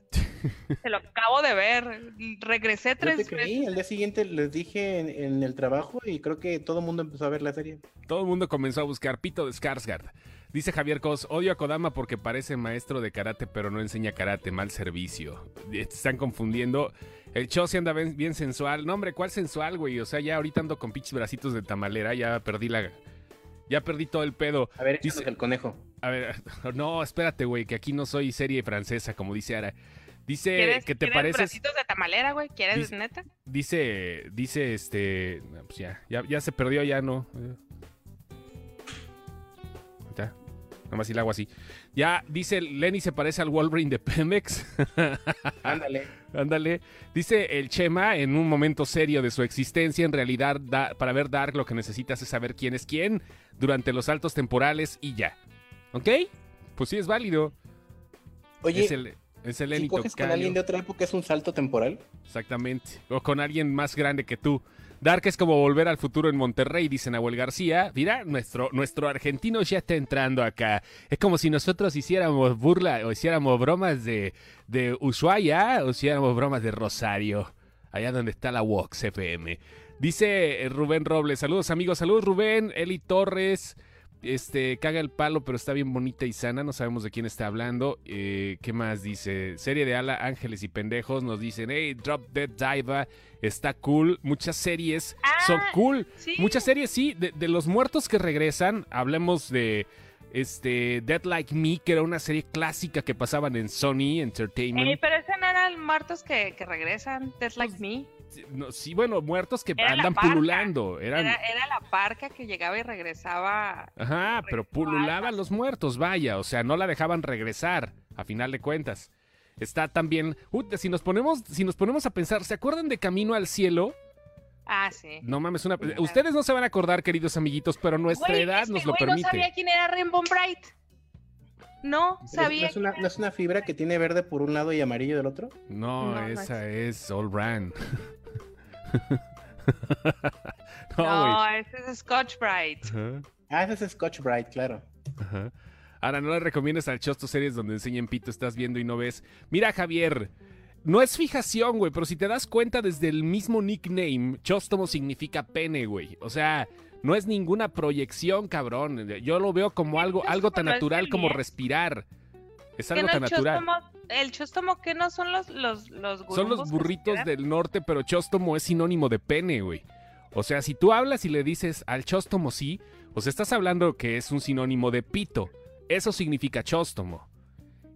Se lo acabo de ver. Regresé Yo tres te veces. creí, al día siguiente les dije en, en el trabajo y creo que todo el mundo empezó a ver la serie. Todo el mundo comenzó a buscar pito de Skarsgård. Dice Javier Cos, odio a Kodama porque parece maestro de karate, pero no enseña karate, mal servicio. Te están confundiendo. El show se anda bien, bien sensual. No, hombre, ¿cuál sensual, güey? O sea, ya ahorita ando con pinches bracitos de tamalera, ya perdí la... Ya perdí todo el pedo. A ver, Dice- el conejo. A ver, no, espérate, güey, que aquí no soy serie francesa, como dice Ara. Dice ¿Quieres, que te ¿quieres pareces... de tamalera, güey? ¿Quieres Dice- neta? Dice, dice este, pues ya, ya, ya se perdió, ya no. Ya, nada más si le hago así. Ya, dice, Lenny se parece al Wolverine de Pemex. Ándale. Ándale. Dice el Chema, en un momento serio de su existencia, en realidad, da- para ver Dark lo que necesitas es saber quién es quién durante los saltos temporales y ya. ¿Ok? Pues sí, es válido. Oye, es el, es el si coges con alguien de otra época es un salto temporal. Exactamente. O con alguien más grande que tú. Dark es como volver al futuro en Monterrey, dice Nahuel García. Mira, nuestro, nuestro argentino ya está entrando acá. Es como si nosotros hiciéramos burla o hiciéramos bromas de, de Ushuaia o hiciéramos bromas de Rosario. Allá donde está la Vox FM. Dice eh, Rubén Robles. Saludos amigos, saludos Rubén, Eli Torres. Este, caga el palo, pero está bien bonita y sana. No sabemos de quién está hablando. Eh, ¿Qué más dice? Serie de Ala, Ángeles y Pendejos. Nos dicen, hey, Drop Dead Diva. Está cool. Muchas series son Ah, cool. Sí. Muchas series, sí. De, de los muertos que regresan, hablemos de este Dead Like Me, que era una serie clásica que pasaban en Sony Entertainment. Ey, pero ese no eran muertos que, que regresan, Just Like Me. No, sí, bueno, muertos que Era andan pululando. Eran, Era, era la parca que llegaba y regresaba. Ajá, pero pululaban los muertos, vaya, o sea, no la dejaban regresar, a final de cuentas. Está también, Ut, si nos ponemos, si nos ponemos a pensar, ¿se acuerdan de Camino al Cielo? Ah, sí. No mames, una, ustedes no se van a acordar, queridos amiguitos, pero nuestra Güey, edad este nos lo güey permite. No sabía quién era Rainbow Bright. No, ¿No es- sabía. ¿No es, una, ¿No es una fibra que tiene verde por un lado y amarillo del otro? No, No, no esa es All Brand. no, ese es Scotch Bright. Ah, ese es Scotch Bright, claro. Ajá. Ahora, no le recomiendas al Chosto series donde enseñan pito, estás viendo y no ves. Mira, Javier, no es fijación, güey, pero si te das cuenta desde el mismo nickname, Chóstomo significa pene, güey. O sea, no es ninguna proyección, cabrón. Yo lo veo como algo, algo tan natural como respirar. Es ¿Qué algo tan natural. El chóstomo que no son los los los Son los burritos del norte, pero chóstomo es sinónimo de pene, güey. O sea, si tú hablas y le dices al chóstomo sí, o sea, estás hablando que es un sinónimo de pito. Eso significa chóstomo.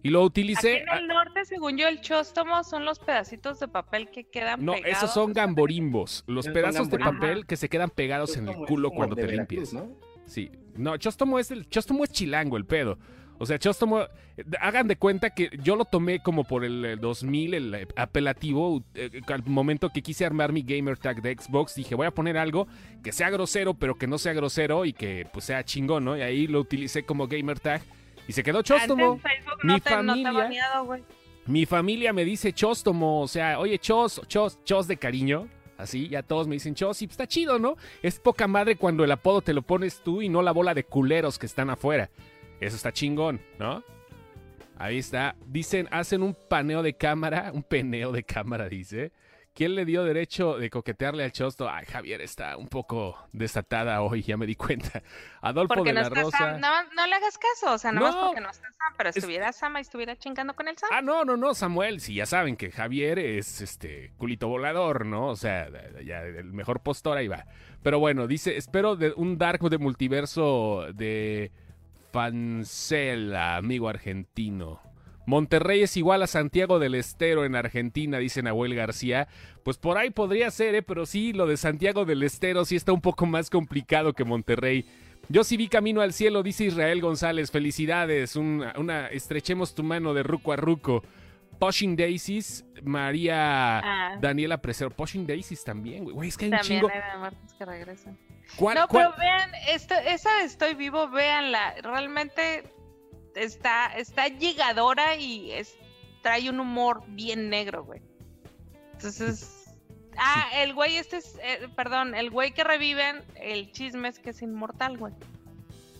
Y lo Aquí utilicé. en el norte, según yo, el chóstomo son los pedacitos de papel que quedan No, pegados. esos son gamborimbos. Los pedazos de papel que se quedan pegados en el culo cuando te Veracruz, limpias. ¿no? Sí. No, chóstomo es el chóstomo es chilango el pedo. O sea, chóstomo eh, hagan de cuenta que yo lo tomé como por el eh, 2000 el eh, apelativo eh, al momento que quise armar mi gamer tag de Xbox, dije, voy a poner algo que sea grosero, pero que no sea grosero y que pues sea chingón, ¿no? Y ahí lo utilicé como gamer tag y se quedó Facebook Mi no te, familia-. Mi familia me dice chóstomo, o sea, oye, chos, chos, chos de cariño. Así, ya todos me dicen chos y pues, está chido, ¿no? Es poca madre cuando el apodo te lo pones tú y no la bola de culeros que están afuera. Eso está chingón, ¿no? Ahí está. Dicen, hacen un paneo de cámara, un peneo de cámara, dice. ¿Quién le dio derecho de coquetearle al chosto? Ay, Javier está un poco desatada hoy, ya me di cuenta. Adolfo Porque de no la Rosa. Sam, no, no le hagas caso, o sea, no, más porque no está Sam, pero Es- estuviera Sama y estuviera chingando con el Sam. Ah, no, no, no, Samuel, sí, ya saben que Javier es este culito volador, ¿no? O sea, ya el mejor postor ahí va. Pero bueno, dice, espero de un dark de multiverso de Fancela, amigo argentino. Monterrey es igual a Santiago del Estero en Argentina, dice Nahuel García. Pues por ahí podría ser, ¿eh? pero sí, lo de Santiago del Estero sí está un poco más complicado que Monterrey. Yo sí vi camino al cielo, dice Israel González. Felicidades, una, una estrechemos tu mano de ruco a ruco. Pushing Daisies, María Ah. Daniela Presero. Pushing Daisies también, güey. Es que hay un chingo. hay que. ¿Cuál, No, cuál- pero vean, esta, esa Estoy Vivo, véanla. Realmente está, está llegadora y es, trae un humor bien negro, güey. Entonces. Ah, el güey este es. eh, perdón, el güey que reviven, el chisme es que es inmortal, güey.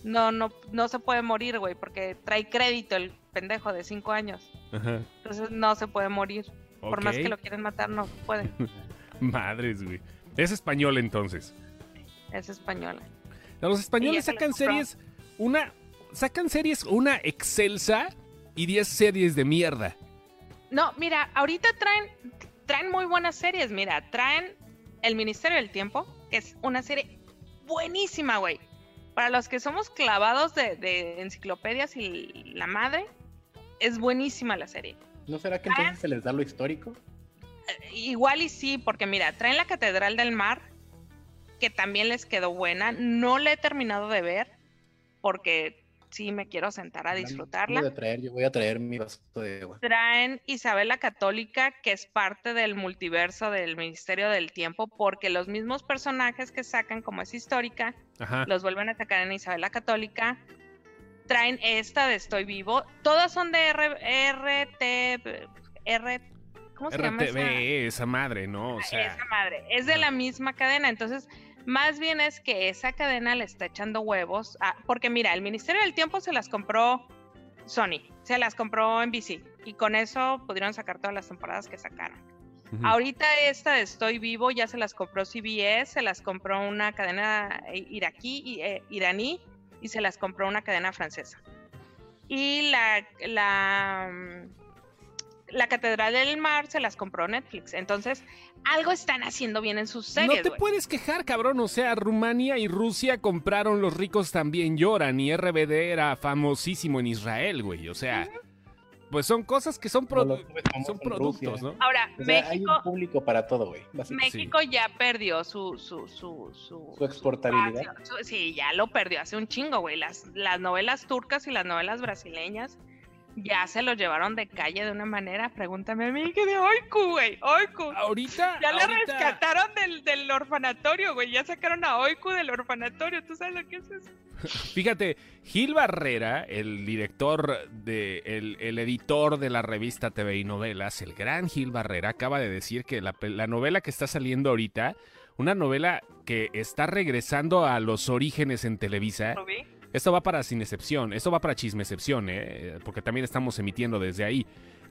No, no, no se puede morir, güey, porque trae crédito el pendejo de cinco años. Ajá, Entonces no se puede morir. Por más que lo quieren matar, no puede. Madres, güey. Es español entonces. Es española. Los españoles sacan series, una, sacan series, una excelsa y 10 series de mierda. No, mira, ahorita traen, traen muy buenas series. Mira, traen El Ministerio del Tiempo, que es una serie buenísima, güey. Para los que somos clavados de, de enciclopedias y la madre, es buenísima la serie. ¿No será que entonces se les da lo histórico? Eh, Igual y sí, porque mira, traen la Catedral del Mar, que también les quedó buena. No la he terminado de ver, porque sí me quiero sentar a disfrutarla. Voy a traer, yo voy a traer mi vaso de agua. traen Isabel la Católica, que es parte del multiverso del Ministerio del Tiempo, porque los mismos personajes que sacan, como es histórica, Ajá. los vuelven a sacar en Isabel la Católica. Traen esta de Estoy Vivo. Todas son de R, RT, R, ¿cómo se llama? esa? RTV, esa madre, ¿no? O sea, Esa madre. Es de la misma cadena. Entonces, más bien es que esa cadena le está echando huevos. a- porque mira, el Ministerio del Tiempo se las compró Sony, se las compró NBC. Y con eso pudieron sacar todas las temporadas que sacaron. Ahorita esta de Estoy Vivo ya se las compró CBS, se las compró una cadena eh, iraquí, eh, iraní y se las compró una cadena francesa. Y la, la, mm, la Catedral del Mar se las compró Netflix. Entonces, algo están haciendo bien en sus series. no te puedes quejar, cabrón. O sea, Rumania y Rusia compraron Los ricos también lloran y RBD era famosísimo en Israel, güey. O sea, pues son cosas que son, produ- productos, Rusia. ¿no? Ahora, O sea, hay México, un público para todo, güey. México ya perdió su, su, su, su, Su exportabilidad. Su- Sí, ya lo perdió hace un chingo, güey. Las, las novelas turcas y las novelas brasileñas ya se lo llevaron de calle de una manera. Pregúntame a mí que de Oiku, güey. Oiku. Ahorita. Ya la ahorita- rescataron del, del orfanatorio, güey. Ya sacaron a Oiku del orfanatorio. ¿Tú sabes lo que es eso? Fíjate, Gil Barrera, el director de, el, el editor de la revista TV y Novelas, el gran Gil Barrera, acaba de decir que la, la novela que está saliendo ahorita, una novela que está regresando a los orígenes en Televisa, ¿Lo vi? Esto va para Sin Excepción, esto va para Chisme Excepción, ¿eh? porque también estamos emitiendo desde ahí.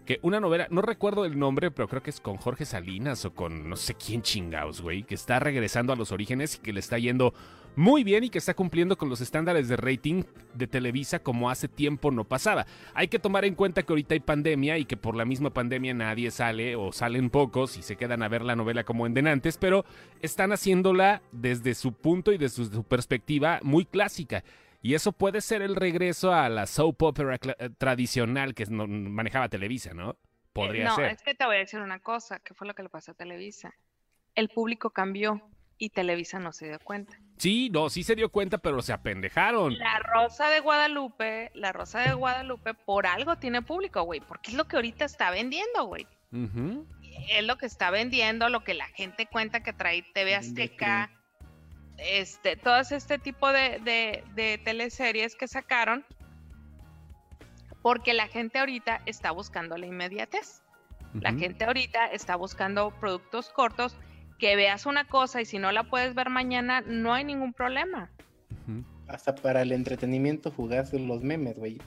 Que una novela, no recuerdo el nombre, pero creo que es con Jorge Salinas o con no sé quién chingados, güey, que está regresando a los orígenes y que le está yendo muy bien y que está cumpliendo con los estándares de rating de Televisa como hace tiempo no pasaba. Hay que tomar en cuenta que ahorita hay pandemia y que por la misma pandemia nadie sale o salen pocos y se quedan a ver la novela como en denantes, pero están haciéndola desde su punto y desde su perspectiva muy clásica. Y eso puede ser el regreso a la soap opera cla- eh, tradicional que manejaba Televisa, ¿no? Podría Eh, no, ser. es que te voy a decir una cosa. ¿Qué fue lo que le pasó a Televisa? El público cambió y Televisa no se dio cuenta. Sí, no, sí se dio cuenta, pero se apendejaron. La Rosa de Guadalupe, la Rosa de Guadalupe, por algo tiene público, güey, porque es lo que ahorita está vendiendo, güey. Es lo que está vendiendo, lo que la gente cuenta que trae TV Azteca, este, todas este tipo de, de, de teleseries que sacaron, porque la gente ahorita está buscando la inmediatez. La gente ahorita está buscando productos cortos que veas una cosa y si no la puedes ver mañana, no hay ningún problema. Hasta para el entretenimiento fugaz de los memes, güey.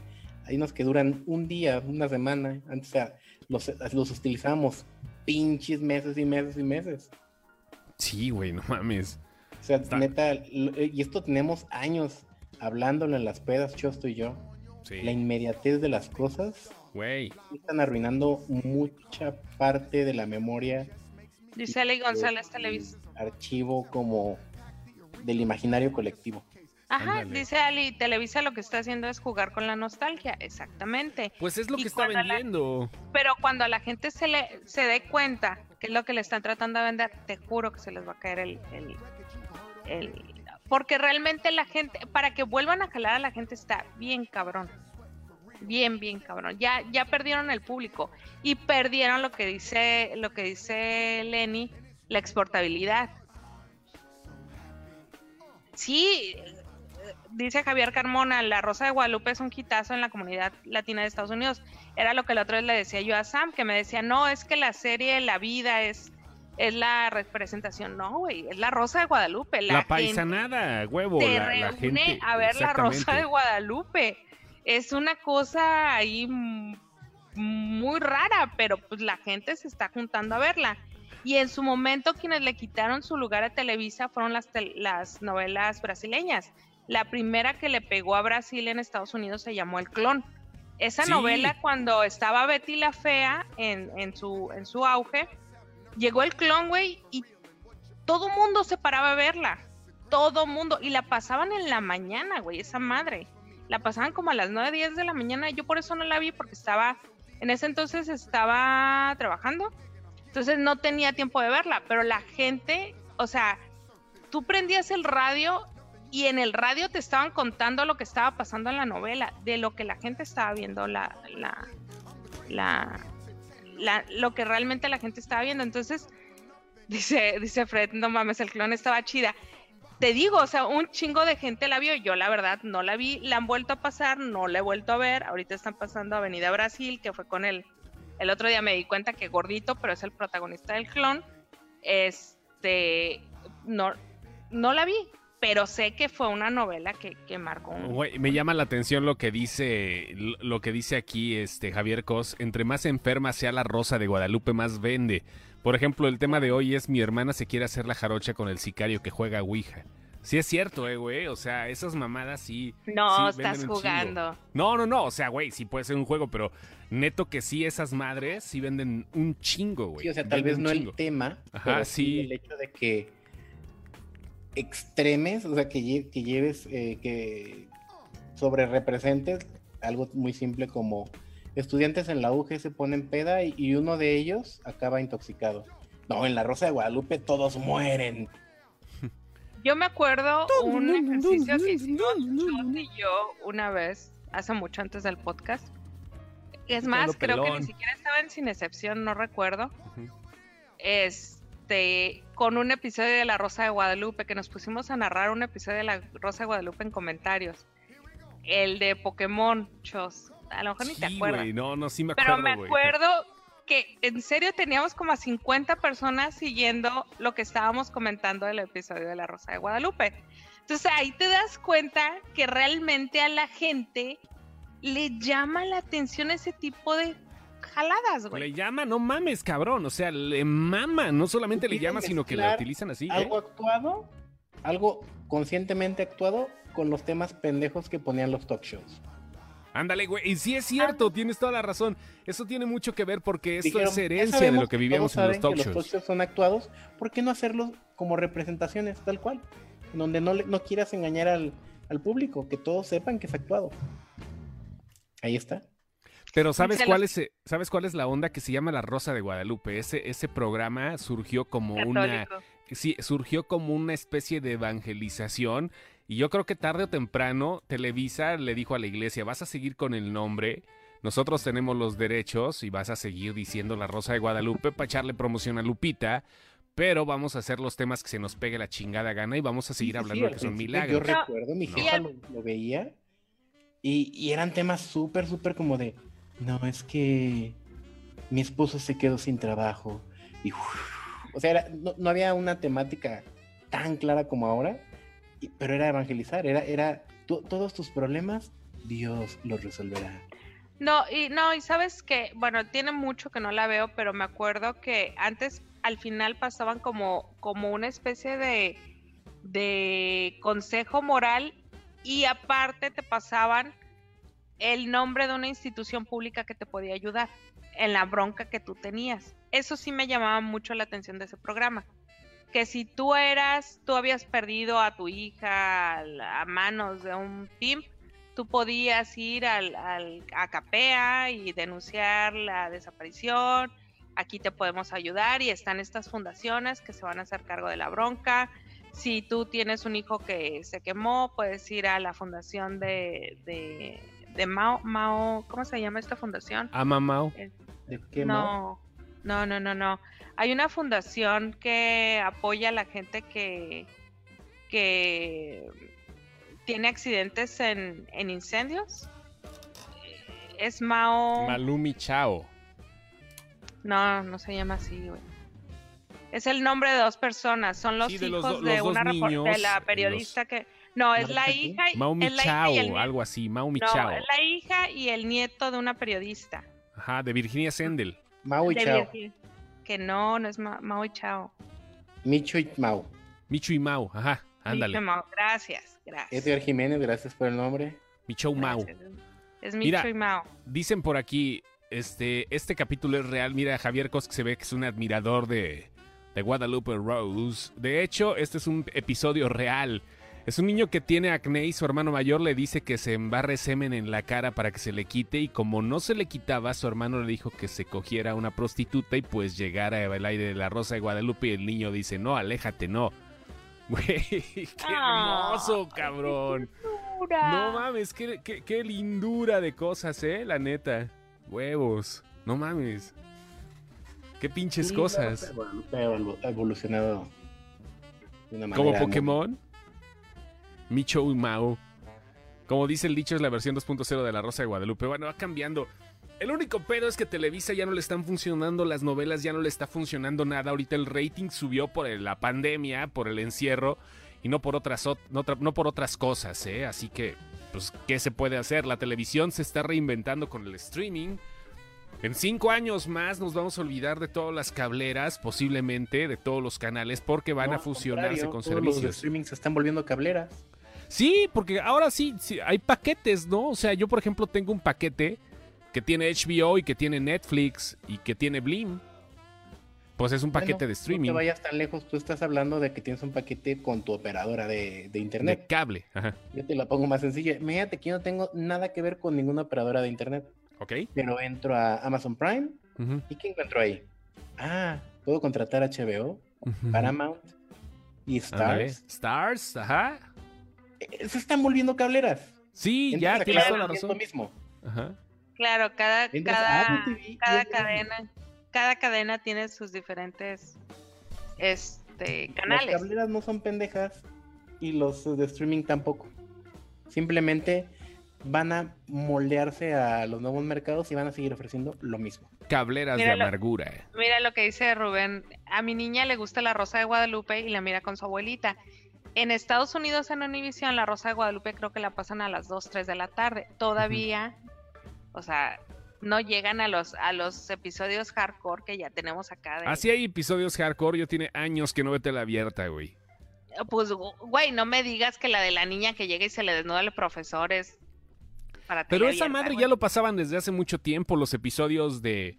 Hay unos que duran un día, una semana. Antes o sea, los, los utilizábamos pinches meses y meses y meses. Sí, güey, no mames. O sea, neta, y esto tenemos años hablándolo en las pedas, Chosto y yo. La inmediatez de las cosas. Güey. Están arruinando mucha parte de la memoria. Dice Ali González Televisa. Archivo como del imaginario colectivo. Ajá, dice Ali, Televisa lo que está haciendo es jugar con la nostalgia, exactamente. Pues es lo que está vendiendo. pero cuando a la gente se le se dé cuenta que es lo que le están tratando de vender, te juro que se les va a caer el, el, el porque realmente la gente, para que vuelvan a jalar a la gente está bien cabrón. Bien, bien cabrón. Ya, ya perdieron el público y perdieron lo que dice, lo que dice Lenny, la exportabilidad. Sí, dice Javier Carmona, La Rosa de Guadalupe es un quitazo en la comunidad latina de Estados Unidos. Era lo que la otra vez le decía yo a Sam, que me decía, no, es que la serie La Vida es, es la representación. No, güey, es La Rosa de Guadalupe. La, paisanada, huevo. la, reúne a ver La Rosa de Guadalupe. Es una cosa ahí muy rara, pero pues la gente se está juntando a verla. Y en su momento quienes le quitaron su lugar a Televisa fueron las, las novelas brasileñas la primera que le pegó a Brasil en Estados Unidos se llamó El Clon. Esa novela, cuando estaba Betty la Fea en, su, en su auge, llegó el clon, güey, y todo mundo se paraba a verla. Todo mundo. Y la pasaban en la mañana, güey, esa madre. La pasaban como a las 9, 10 de la mañana. Yo por eso no la vi, porque estaba, en ese entonces estaba trabajando. Entonces no tenía tiempo de verla. Pero la gente, o sea, tú prendías el radio y en el radio te estaban contando lo que estaba pasando en la novela, de lo que la gente estaba viendo, la, la, la, lo que realmente la gente estaba viendo. Entonces, dice, dice Fred, no mames, el clon estaba chida. Te digo, o sea, un chingo de gente la vio, yo la verdad no la vi, la han vuelto a pasar, no la he vuelto a ver, ahorita están pasando Avenida Brasil, que fue con él. El otro día me di cuenta que gordito, pero es el protagonista del clon. Este, no, no la vi, pero sé que fue una novela que, que marcó me llama la atención lo que dice lo que dice aquí este Javier Cos, entre más enferma sea la rosa de Guadalupe, más vende. Por ejemplo, el tema de hoy es mi hermana se quiere hacer la jarocha con el sicario que juega Ouija. Sí es cierto, eh, güey. O sea, esas mamadas sí. No, estás jugando. No, no, no. O sea, güey, sí puede ser un juego, pero neto que sí, esas madres sí venden un chingo, güey. Sí, o sea, tal vez no el tema. Ajá, sí. El hecho de que extremes, o sea, que, lleves, eh, que sobre representes algo muy simple como estudiantes en la UG se ponen peda y, uno de ellos acaba intoxicado. No, en la Rosa de Guadalupe todos mueren. Yo me acuerdo un ejercicio que hicimos y yo una vez, hace mucho antes del podcast. Es más, creo que ni siquiera estaba en Sin Excepción, no recuerdo. Es este, con un episodio de La Rosa de Guadalupe, que nos pusimos a narrar un episodio de La Rosa de Guadalupe en comentarios. El de Pokémon, Chos. A lo mejor ni te acuerdas. no, no, sí me acuerdo. Pero me acuerdo que en serio teníamos como a 50 personas siguiendo lo que estábamos comentando del episodio de La Rosa de Guadalupe. Entonces ahí te das cuenta que realmente a la gente le llama la atención ese tipo de jaladas, güey. Le llama, no mames, cabrón. O sea, le mama. No solamente le llama, sino que la utilizan así. ¿eh? Algo actuado, algo conscientemente actuado con los temas pendejos que ponían los talk shows. Ándale, güey. Y sí es cierto, ah. tienes toda la razón. Eso tiene mucho que ver porque esto es herencia de lo que vivíamos en los talk shows. Los talk shows son actuados. ¿Por qué no hacerlos como representaciones, tal cual? Donde no, no quieras engañar al, al público, que todos sepan que es actuado. Ahí está. Pero ¿sabes cuál, es, ¿sabes cuál es la onda que se llama La Rosa de Guadalupe? Ese, ese programa surgió como una... Sí, surgió como una especie de evangelización y yo creo que tarde o temprano Televisa le dijo a la iglesia, vas a seguir con el nombre, nosotros tenemos los derechos y vas a seguir diciendo La Rosa de Guadalupe para echarle promoción a Lupita, pero vamos a hacer los temas que se nos pegue la chingada gana y vamos a seguir hablando de que son milagros. Yo recuerdo, mi hija lo, veía y, y eran temas súper, súper como de no, es que mi esposo se quedó sin trabajo y o sea, no, había una temática tan clara como ahora, pero era evangelizar, era, era todos tus problemas, Dios los resolverá. No, y no, y sabes que, bueno, tiene mucho que no la veo, pero me acuerdo que antes al final pasaban como, como una especie de, de consejo moral y aparte te pasaban el nombre de una institución pública que te podía ayudar en la bronca que tú tenías. Eso sí me llamaba mucho la atención de ese programa. Que si tú eras, tú habías perdido a tu hija a manos de un team, tú podías ir al, a CAPEA y denunciar la desaparición. Aquí te podemos ayudar y están estas fundaciones que se van a hacer cargo de la bronca. Si tú tienes un hijo que se quemó, puedes ir a la fundación de, Mao, Mao, ¿cómo se llama esta fundación? Ama Mao. Eh, no, no, no, no, no. Hay una fundación que apoya a la gente que, que tiene accidentes en, incendios. Es Mao. Malumi Chao. No, no se llama así, güey. Es el nombre de dos personas. Son los hijos de, una de la periodista que. No, es la hija. Maumi Chao, algo así. Maumi Chao. Es la hija y el nieto de una periodista. Ajá, de Virginia Sendel. Mau y Chao. Que no, no es Mau y Chao. Micho y Mau. Micho y Mau, ajá, ándale. Micho y Mau, gracias, gracias. Edgar Jiménez, gracias por el nombre. Micho y Mau. Es Micho y Mau. Dicen por aquí, este, este capítulo es real. Mira, Javier Cos que se ve que es un admirador de, de Guadalupe Rose. De hecho, este es un episodio real. Es un niño que tiene acné y su hermano mayor le dice que se embarre semen en la cara para que se le quite y como no se le quitaba, su hermano le dijo que se cogiera una prostituta y pues llegara el aire de la Rosa de Guadalupe y el niño dice, no, aléjate, no. Güey, qué ah, hermoso, cabrón. no mames, qué, qué, lindura de cosas, eh, la neta. Huevos, no mames. Qué pinches cosas. evolucionado. ¿Como Pokémon? Micho y Mao. Como dice el dicho, es la versión 2.0 de La Rosa de Guadalupe. Bueno, va cambiando. El único pedo es que Televisa ya no le están funcionando las novelas, ya no le está funcionando nada. Ahorita el rating subió por la pandemia, por el encierro y no por otras, no, por otras cosas, ¿eh? Así que, pues, ¿qué se puede hacer? La televisión se está reinventando con el streaming. En cinco años más nos vamos a olvidar de todas las cableras, posiblemente, de todos los canales, porque van a fusionarse con servicios. Los streaming se están volviendo cableras. Sí, porque ahora sí, hay paquetes, ¿no? O sea, yo por ejemplo tengo un paquete que tiene HBO y que tiene Netflix y que tiene Blim. Pues es un paquete de streaming. No te vayas tan lejos, tú estás hablando de que tienes un paquete con tu operadora de, internet. De cable, ajá. Yo te la pongo más sencilla. Imagínate que yo no tengo nada que ver con ninguna operadora de internet. Ok. Pero entro a Amazon Prime. ¿Y qué encuentro ahí? Ah, puedo contratar HBO, Paramount y Stars. Stars, ajá se están volviendo cableras. Sí, ya tienes toda la razón. mismo. Claro, cada, cada, cada cadena, cada cadena tiene sus diferentes este, canales. Las cableras no son pendejas y los de streaming tampoco. Simplemente van a moldearse a los nuevos mercados y van a seguir ofreciendo lo mismo. Cableras de amargura. mira lo que dice Rubén. A mi niña le gusta la Rosa de Guadalupe y la mira con su abuelita. En Estados Unidos, en Univision, La Rosa de Guadalupe creo que la pasan a las 2, 3 de la tarde. Todavía, o sea, no llegan a los, a los episodios hardcore que ya tenemos acá. Así hay episodios hardcore, yo tiene años que no vete la abierta, güey. Pues, güey, no me digas que la de la niña que llega y se le desnuda al profesor es para Pero esa madre ya lo pasaban desde hace mucho tiempo, los episodios de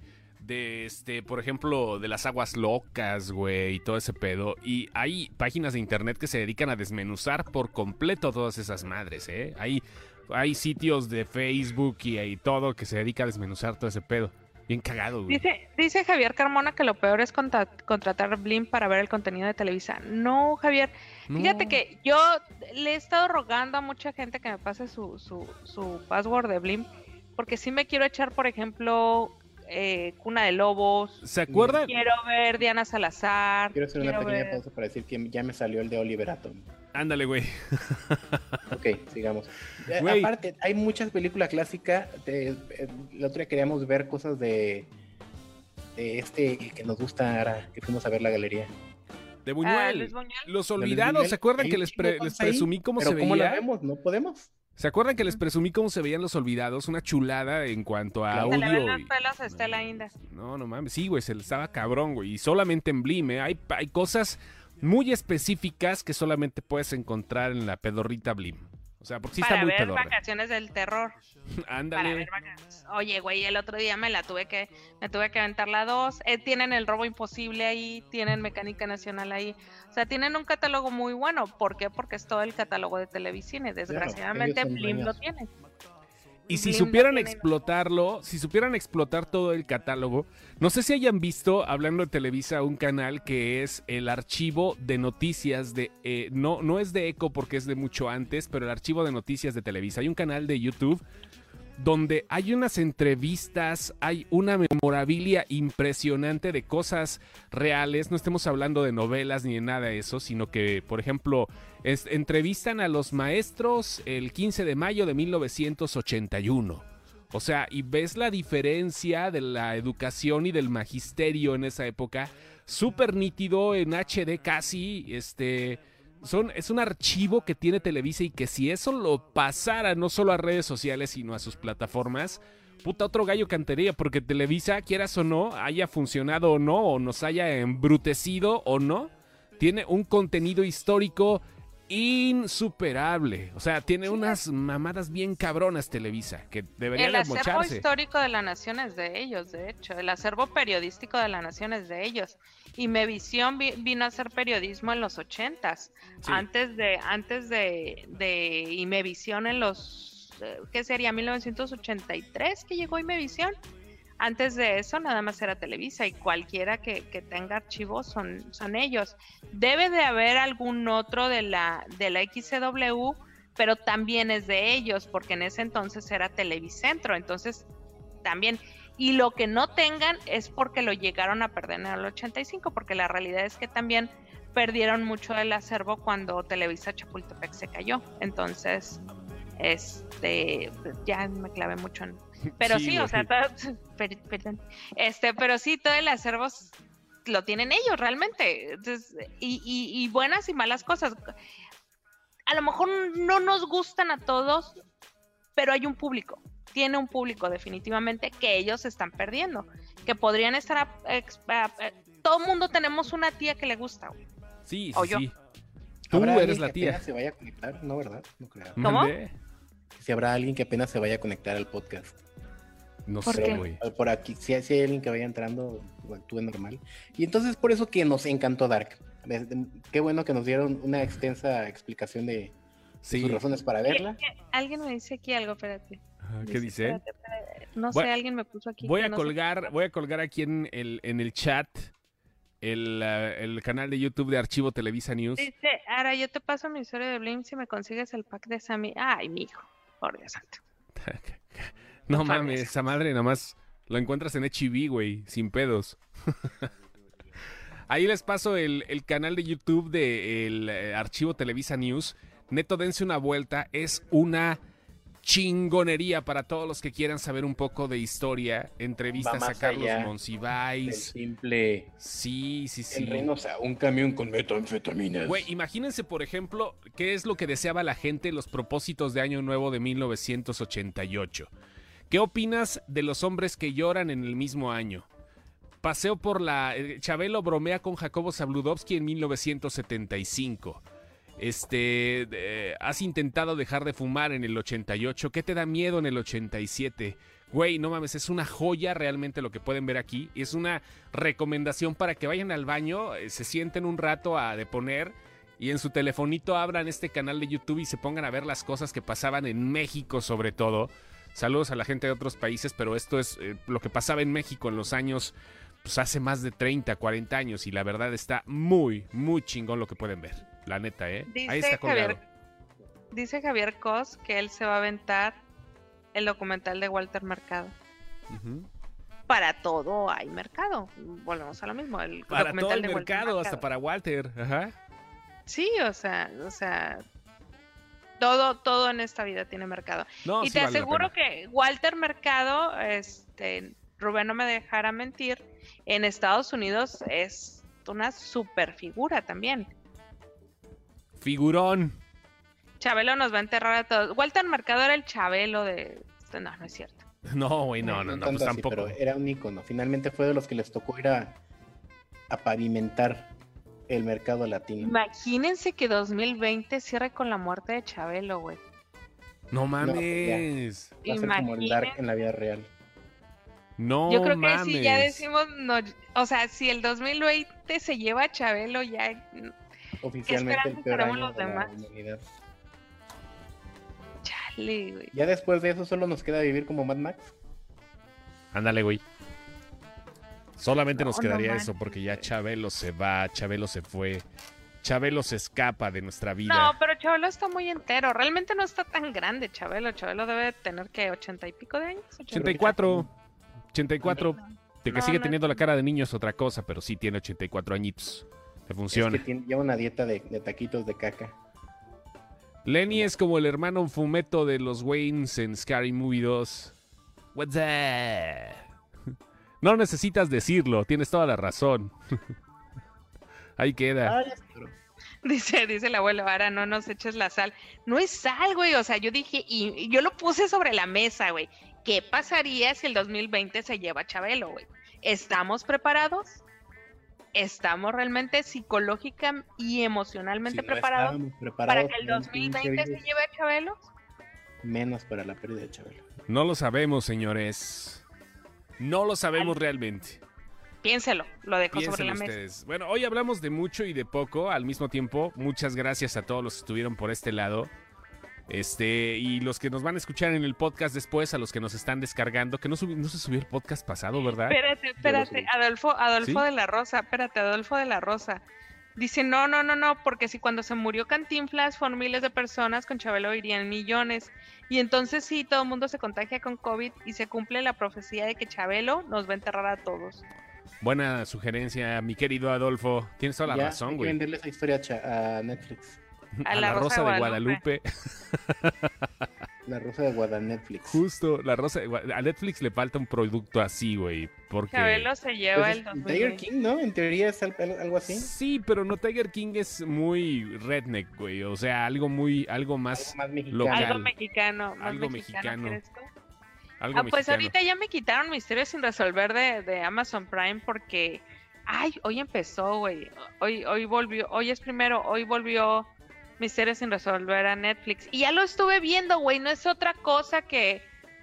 de este, por ejemplo, de las aguas locas, güey, y todo ese pedo. Y hay páginas de internet que se dedican a desmenuzar por completo todas esas madres, ¿eh? Hay, hay sitios de Facebook y, y todo que se dedica a desmenuzar todo ese pedo. Bien cagado, güey. Dice, dice Javier Carmona que lo peor es contratar Blim para ver el contenido de Televisa. No, Javier. Fíjate que yo le he estado rogando a mucha gente que me pase su, su, su password de Blim. Porque si me quiero echar, por ejemplo, eh, Cuna de Lobos. ¿Se acuerdan? Quiero ver Diana Salazar. Quiero hacer una pequeña pausa para decir que ya me salió el de Oliver Atom. Ándale, güey. ok, sigamos. Eh, aparte, hay muchas películas clásicas. De, la otra queríamos ver cosas de, de este que nos gusta ahora, que fuimos a ver la galería. De Buñuel. Ah, Los olvidados, ¿se acuerdan que les, presumí cómo se veía? ¿Cómo la vemos? ¿No podemos? ¿Se acuerdan que les presumí cómo se veían los olvidados? Una chulada en cuanto a Se le ven audio. los y- pelos a Estela. No, no mames. Sí, güey, se le estaba cabrón, güey. Y solamente en Blim, ¿eh? Hay, hay cosas muy específicas que solamente puedes encontrar en la pedorrita Blim. O sea, porque sí para está muy ver pedorra. vacaciones del terror. Para Ándale. ver vacaciones. Oye, güey, el otro día me la tuve que, me tuve que aventar la dos. Eh, tienen el robo imposible ahí, tienen mecánica nacional ahí. O sea, tienen un catálogo muy bueno. ¿Por qué? Porque es todo el catálogo de televisión. Desgraciadamente, son Blim lo tiene. Y si supieran explotarlo, si supieran explotar todo el catálogo, no sé si hayan visto, hablando de Televisa, un canal que es el archivo de noticias de... eh, no, no es de Eco porque es de mucho antes, pero el archivo de noticias de Televisa. Hay un canal de YouTube donde hay unas entrevistas, hay una memorabilia impresionante de cosas reales. No estemos hablando de novelas ni de nada de eso, sino que, por ejemplo, entrevistan a los maestros el 15 de mayo de 1981. O sea, y ves la diferencia de la educación y del magisterio en esa época. Súper nítido en HD casi. Este. Son, es un archivo que tiene Televisa y que si eso lo pasara no solo a redes sociales, sino a sus plataformas, puta otro gallo cantería, porque Televisa, quieras o no, haya funcionado o no, o nos haya embrutecido o no, tiene un contenido histórico insuperable. O sea, tiene unas mamadas bien cabronas Televisa, que debería El acervo mocharse. histórico de la nación es de ellos, de hecho. El acervo periodístico de la nación es de ellos. Y Mevisión vi- vino a hacer periodismo en los ochentas. Sí. Antes de, antes de, de Imevisión en los, eh, ¿qué sería? 1983 que llegó Imevisión. Antes de eso nada más era Televisa y cualquiera que, tenga archivos son, son ellos. Debe de haber algún otro de la, de la XCW, pero también es de ellos, porque en ese entonces era Televicentro, entonces también. Y lo que no tengan es porque lo llegaron a perder en el 85, porque la realidad es que también perdieron mucho del acervo cuando Televisa Chapultepec se cayó. Entonces, este, ya me clavé mucho en... Pero sí, o sea, todo- perdón. Este, pero sí, todo el acervo lo tienen ellos realmente. Entonces, y, y- y buenas y malas cosas. A lo mejor no nos gustan a todos, pero hay un público. Tiene un público definitivamente que ellos están perdiendo. Que podrían estar... a- a- a- todo mundo tenemos una tía que le gusta. güey. Sí, o sí, yo. sí. Tú ¿Habrá eres alguien la que tía. apenas se vaya a conectar? No, ¿verdad? No creo. ¿Cómo? Si habrá alguien que apenas se vaya a conectar al podcast. No ¿Por sé, qué? güey. Por aquí, si hay, si hay alguien que vaya entrando, actúe normal. Y entonces por eso que nos encantó Dark. De- de- Qué bueno que nos dieron una extensa explicación de, de Sí. sus razones para verla. Alguien me dice aquí algo, espérate. ¿Qué dice? Espérate, espérate. No Voy- sé, alguien me puso aquí. Voy a no sé. colgar, voy a colgar aquí en el, en el chat el, ah, el canal de YouTube de Archivo Televisa News. Dice, ahora yo te paso mi historia de Blim si me consigues el pack de Sammy. Ay, mi hijo, por Dios santo. No No mames, esa madre nada más lo encuentras en HB, güey, sin pedos. Ahí les paso el, el canal de YouTube de el, eh, Archivo Televisa News. Neto, dense una vuelta. Es una chingonería para todos los que quieran saber un poco de historia. Entrevistas a Carlos Monsiváis. simple Sí, sí, sí. el reino, o sea, un camión con metanfetaminas. Güey, imagínense, por ejemplo, qué es lo que deseaba la gente en los propósitos de Año Nuevo de 1988. ¿Qué opinas de los hombres que lloran en el mismo año? Paseo por la... eh, Chabelo bromea con Jacobo Zabludovsky en 1975. Este... has intentado dejar de fumar en el 88. ¿Qué te da miedo en el 87? Güey, no mames, es una joya realmente lo que pueden ver aquí. Es una recomendación para que vayan al baño, eh, se sienten un rato a de poner y en su telefonito abran este canal de YouTube y se pongan a ver las cosas que pasaban en México sobre todo. Saludos a la gente de otros países, pero esto es eh, lo que pasaba en México en los años, pues hace más de 30, 40 años y la verdad está muy, muy chingón lo que pueden ver. La neta, ¿eh? Ahí está colgado. Javier, dice Javier Cos que él se va a aventar el documental de Walter Mercado. Para todo hay mercado. Volvemos a lo mismo. El Para documental todo el de Walter mercado, hasta Mercado. para Walter. Ajá. Sí, o sea, o sea, todo, todo en esta vida tiene mercado. No, y sí te vale aseguro que Walter Mercado, este, Rubén no me dejara mentir, en Estados Unidos es una super figura también. Figurón. Chabelo nos va a enterrar a todos. Walter Mercado era el Chabelo de... No, no es cierto. No, güey, no, no, no, pues así, tampoco. pero era un icono. Finalmente fue de los que les tocó ir a, a pavimentar el mercado latino. Imagínense que 2020 cierre con la muerte de Chabelo, güey. No mames. Va a ser como el Dark en la vida real. No Yo creo que mames. si ya decimos, no, o sea, si el 2020 se lleva a Chabelo, ya Oficialmente el peor año los de la demás? humanidad. chale, güey. Ya después de eso solo nos queda vivir como Mad Max. Ándale, güey. Solamente nos No, no quedaría eso manches, porque ya. Chabelo se va, Chabelo se fue. Chabelo se escapa de nuestra vida. No, pero Chabelo está muy entero. Realmente no está tan grande, Chabelo. Chabelo debe tener que ochenta y pico de años. 84. 84. De que No, sigue no teniendo es- la cara de niño es otra cosa, pero sí tiene 84 añitos. Le Es funciona. que tiene, lleva una dieta de, de taquitos de caca. Lenny es como el hermano fumeto de los Waynes en Scary Movie 2. What's that? No necesitas decirlo, tienes toda la razón. Ahí queda. Dice, dice el abuelo, ahora no nos eches la sal. No es sal, güey. O sea, yo dije, y, y yo lo puse sobre la mesa, güey. ¿Qué pasaría si el 2020 se lleva a Chabelo, güey? ¿Estamos preparados? ¿Estamos realmente psicológica y emocionalmente si no preparados estábamos para preparados que el para un pinche 2020 se lleve a Chabelo? Menos para la pérdida de Chabelo. No lo sabemos, señores. No lo sabemos realmente. Piénselo, lo dejo sobre la mesa. ustedes. Bueno, hoy hablamos de mucho y de poco al mismo tiempo. Muchas gracias a todos los que estuvieron por este lado. Este, y los que nos van a escuchar en el podcast después, a los que nos están descargando, que no, subi- no se subió el podcast pasado, ¿verdad? Espérate, espérate. Adolfo, Adolfo ¿Sí? de la Rosa, espérate, Adolfo de la Rosa. Dice, no, no, no, no, porque si cuando se murió Cantinflas fueron miles de personas, con Chabelo irían millones. Y entonces sí, todo el mundo se contagia con COVID y se cumple la profecía de que Chabelo nos va a enterrar a todos. Buena sugerencia, mi querido Adolfo. Tienes toda la Ya, hay razón, que güey. venderle esa historia a, Netflix. A, la, Rosa, de Guadalupe. La Rosa de Guadanetflix. Justo, la Rosa de Gua- A Netflix le falta un producto así, güey. Porque. Chabelo se lleva Pues el Tiger 2020. King, ¿no? En teoría es al- al- algo así. Sí, pero no Tiger King es muy redneck, güey. O sea, algo muy, algo Algo más, más mexicano. local. Algo mexicano, más Algo mexicano. mexicano. algo Ah, pues mexicano. ahorita ya me quitaron Misterios sin resolver de, de Amazon Prime porque, ay, hoy empezó, güey. Hoy, hoy volvió, hoy es primero, hoy volvió Misterios sin resolver a Netflix. Y ya lo estuve viendo, güey. No es otra cosa que,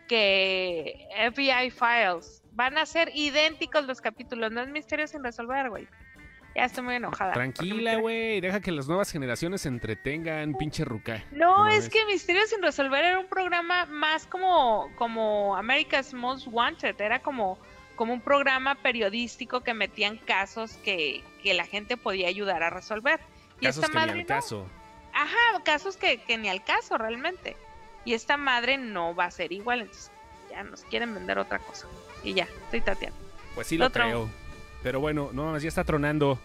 que FBI Files. Van a ser idénticos los capítulos. No es Misterios sin resolver, güey. Ya estoy muy enojada. Tranquila, güey. Deja que las nuevas generaciones se entretengan, pinche ruca. No, ¿Cómo es ves? que Misterios sin resolver era un programa más como, como America's Most Wanted, era como, como un programa periodístico que metían casos que, que la gente podía ayudar a resolver. Y Casos esta que ni madre al no. caso. Ajá, casos que, que ni al caso realmente. Y esta madre no va a ser igual, entonces ya nos quieren vender otra cosa. Y ya, estoy tateando. Pues sí lo creo. Pero bueno, no mames, ya está tronando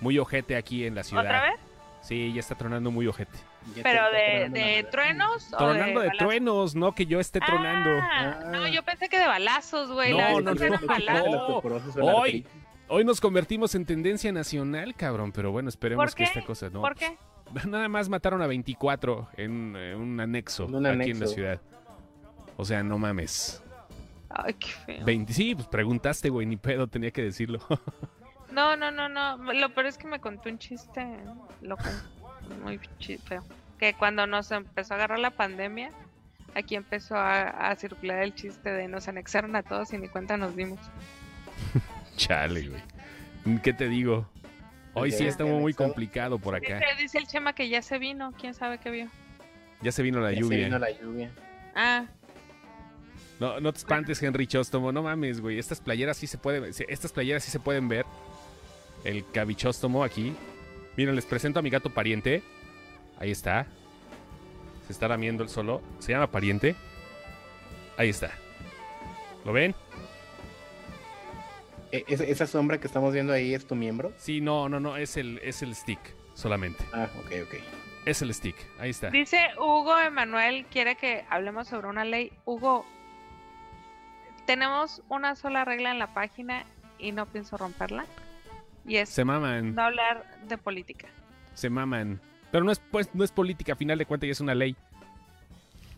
muy ojete aquí en la ciudad. ¿Otra vez? Sí, ya está tronando muy ojete. Ya ¿Pero de, de truenos o Tronando de, truenos, no que yo esté tronando. Ah, Ah. no, yo pensé que de balazos, güey. No, la no, no, no, Hoy, hoy nos convertimos en tendencia nacional, cabrón, pero bueno, esperemos ¿Por que esta cosa no. ¿Por qué? Nada más mataron a 24 en, eh, un anexo En un aquí en la ciudad. O sea, no mames. Ay, qué feo. 20, sí, pues preguntaste, güey, ni pedo, tenía que decirlo. No, no, no, no. Lo peor es que me contó un chiste loco. Muy feo. Que cuando nos empezó a agarrar la pandemia, aquí empezó a, a circular el chiste de nos anexaron a todos y ni cuenta nos dimos. Chale, güey. ¿Qué te digo? Hoy sí que muy complicado por acá. Dice, dice el Chema que ya se vino. ¿Quién sabe qué vio? Ya se vino la Ya se lluvia. vino la lluvia. Ah, No, no te espantes, Henry Chóstomo, no mames, güey. Estas playeras sí se pueden, estas playeras sí se pueden ver. El cabichóstomo aquí. Miren, les presento a mi gato pariente. Ahí está. Se está lamiendo el solo. Se llama pariente. Ahí está. ¿Lo ven? E- esa- sombra que estamos viendo ahí es tu miembro. Sí, no, no, no, es el, es el stick solamente. Ah, ok, ok. Es el stick. Ahí está. dice Hugo Emanuel, quiere que hablemos sobre una ley. Hugo, tenemos una sola regla en la página y no pienso romperla. Y es Se maman, no hablar de política. se maman. Pero no es, pues, no es política, a final de cuentas ya es una ley.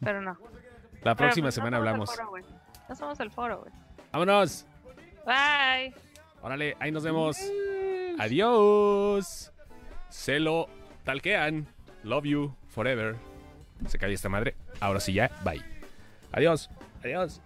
Pero no. La Pero, próxima pues, semana hablamos. foro. No somos el foro, güey. ¡Vámonos! Bye. Órale, ahí nos vemos. Adiós. Se lo talquean. Love you forever. Se cae esta madre. Ahora sí ya, bye. Adiós. Adiós.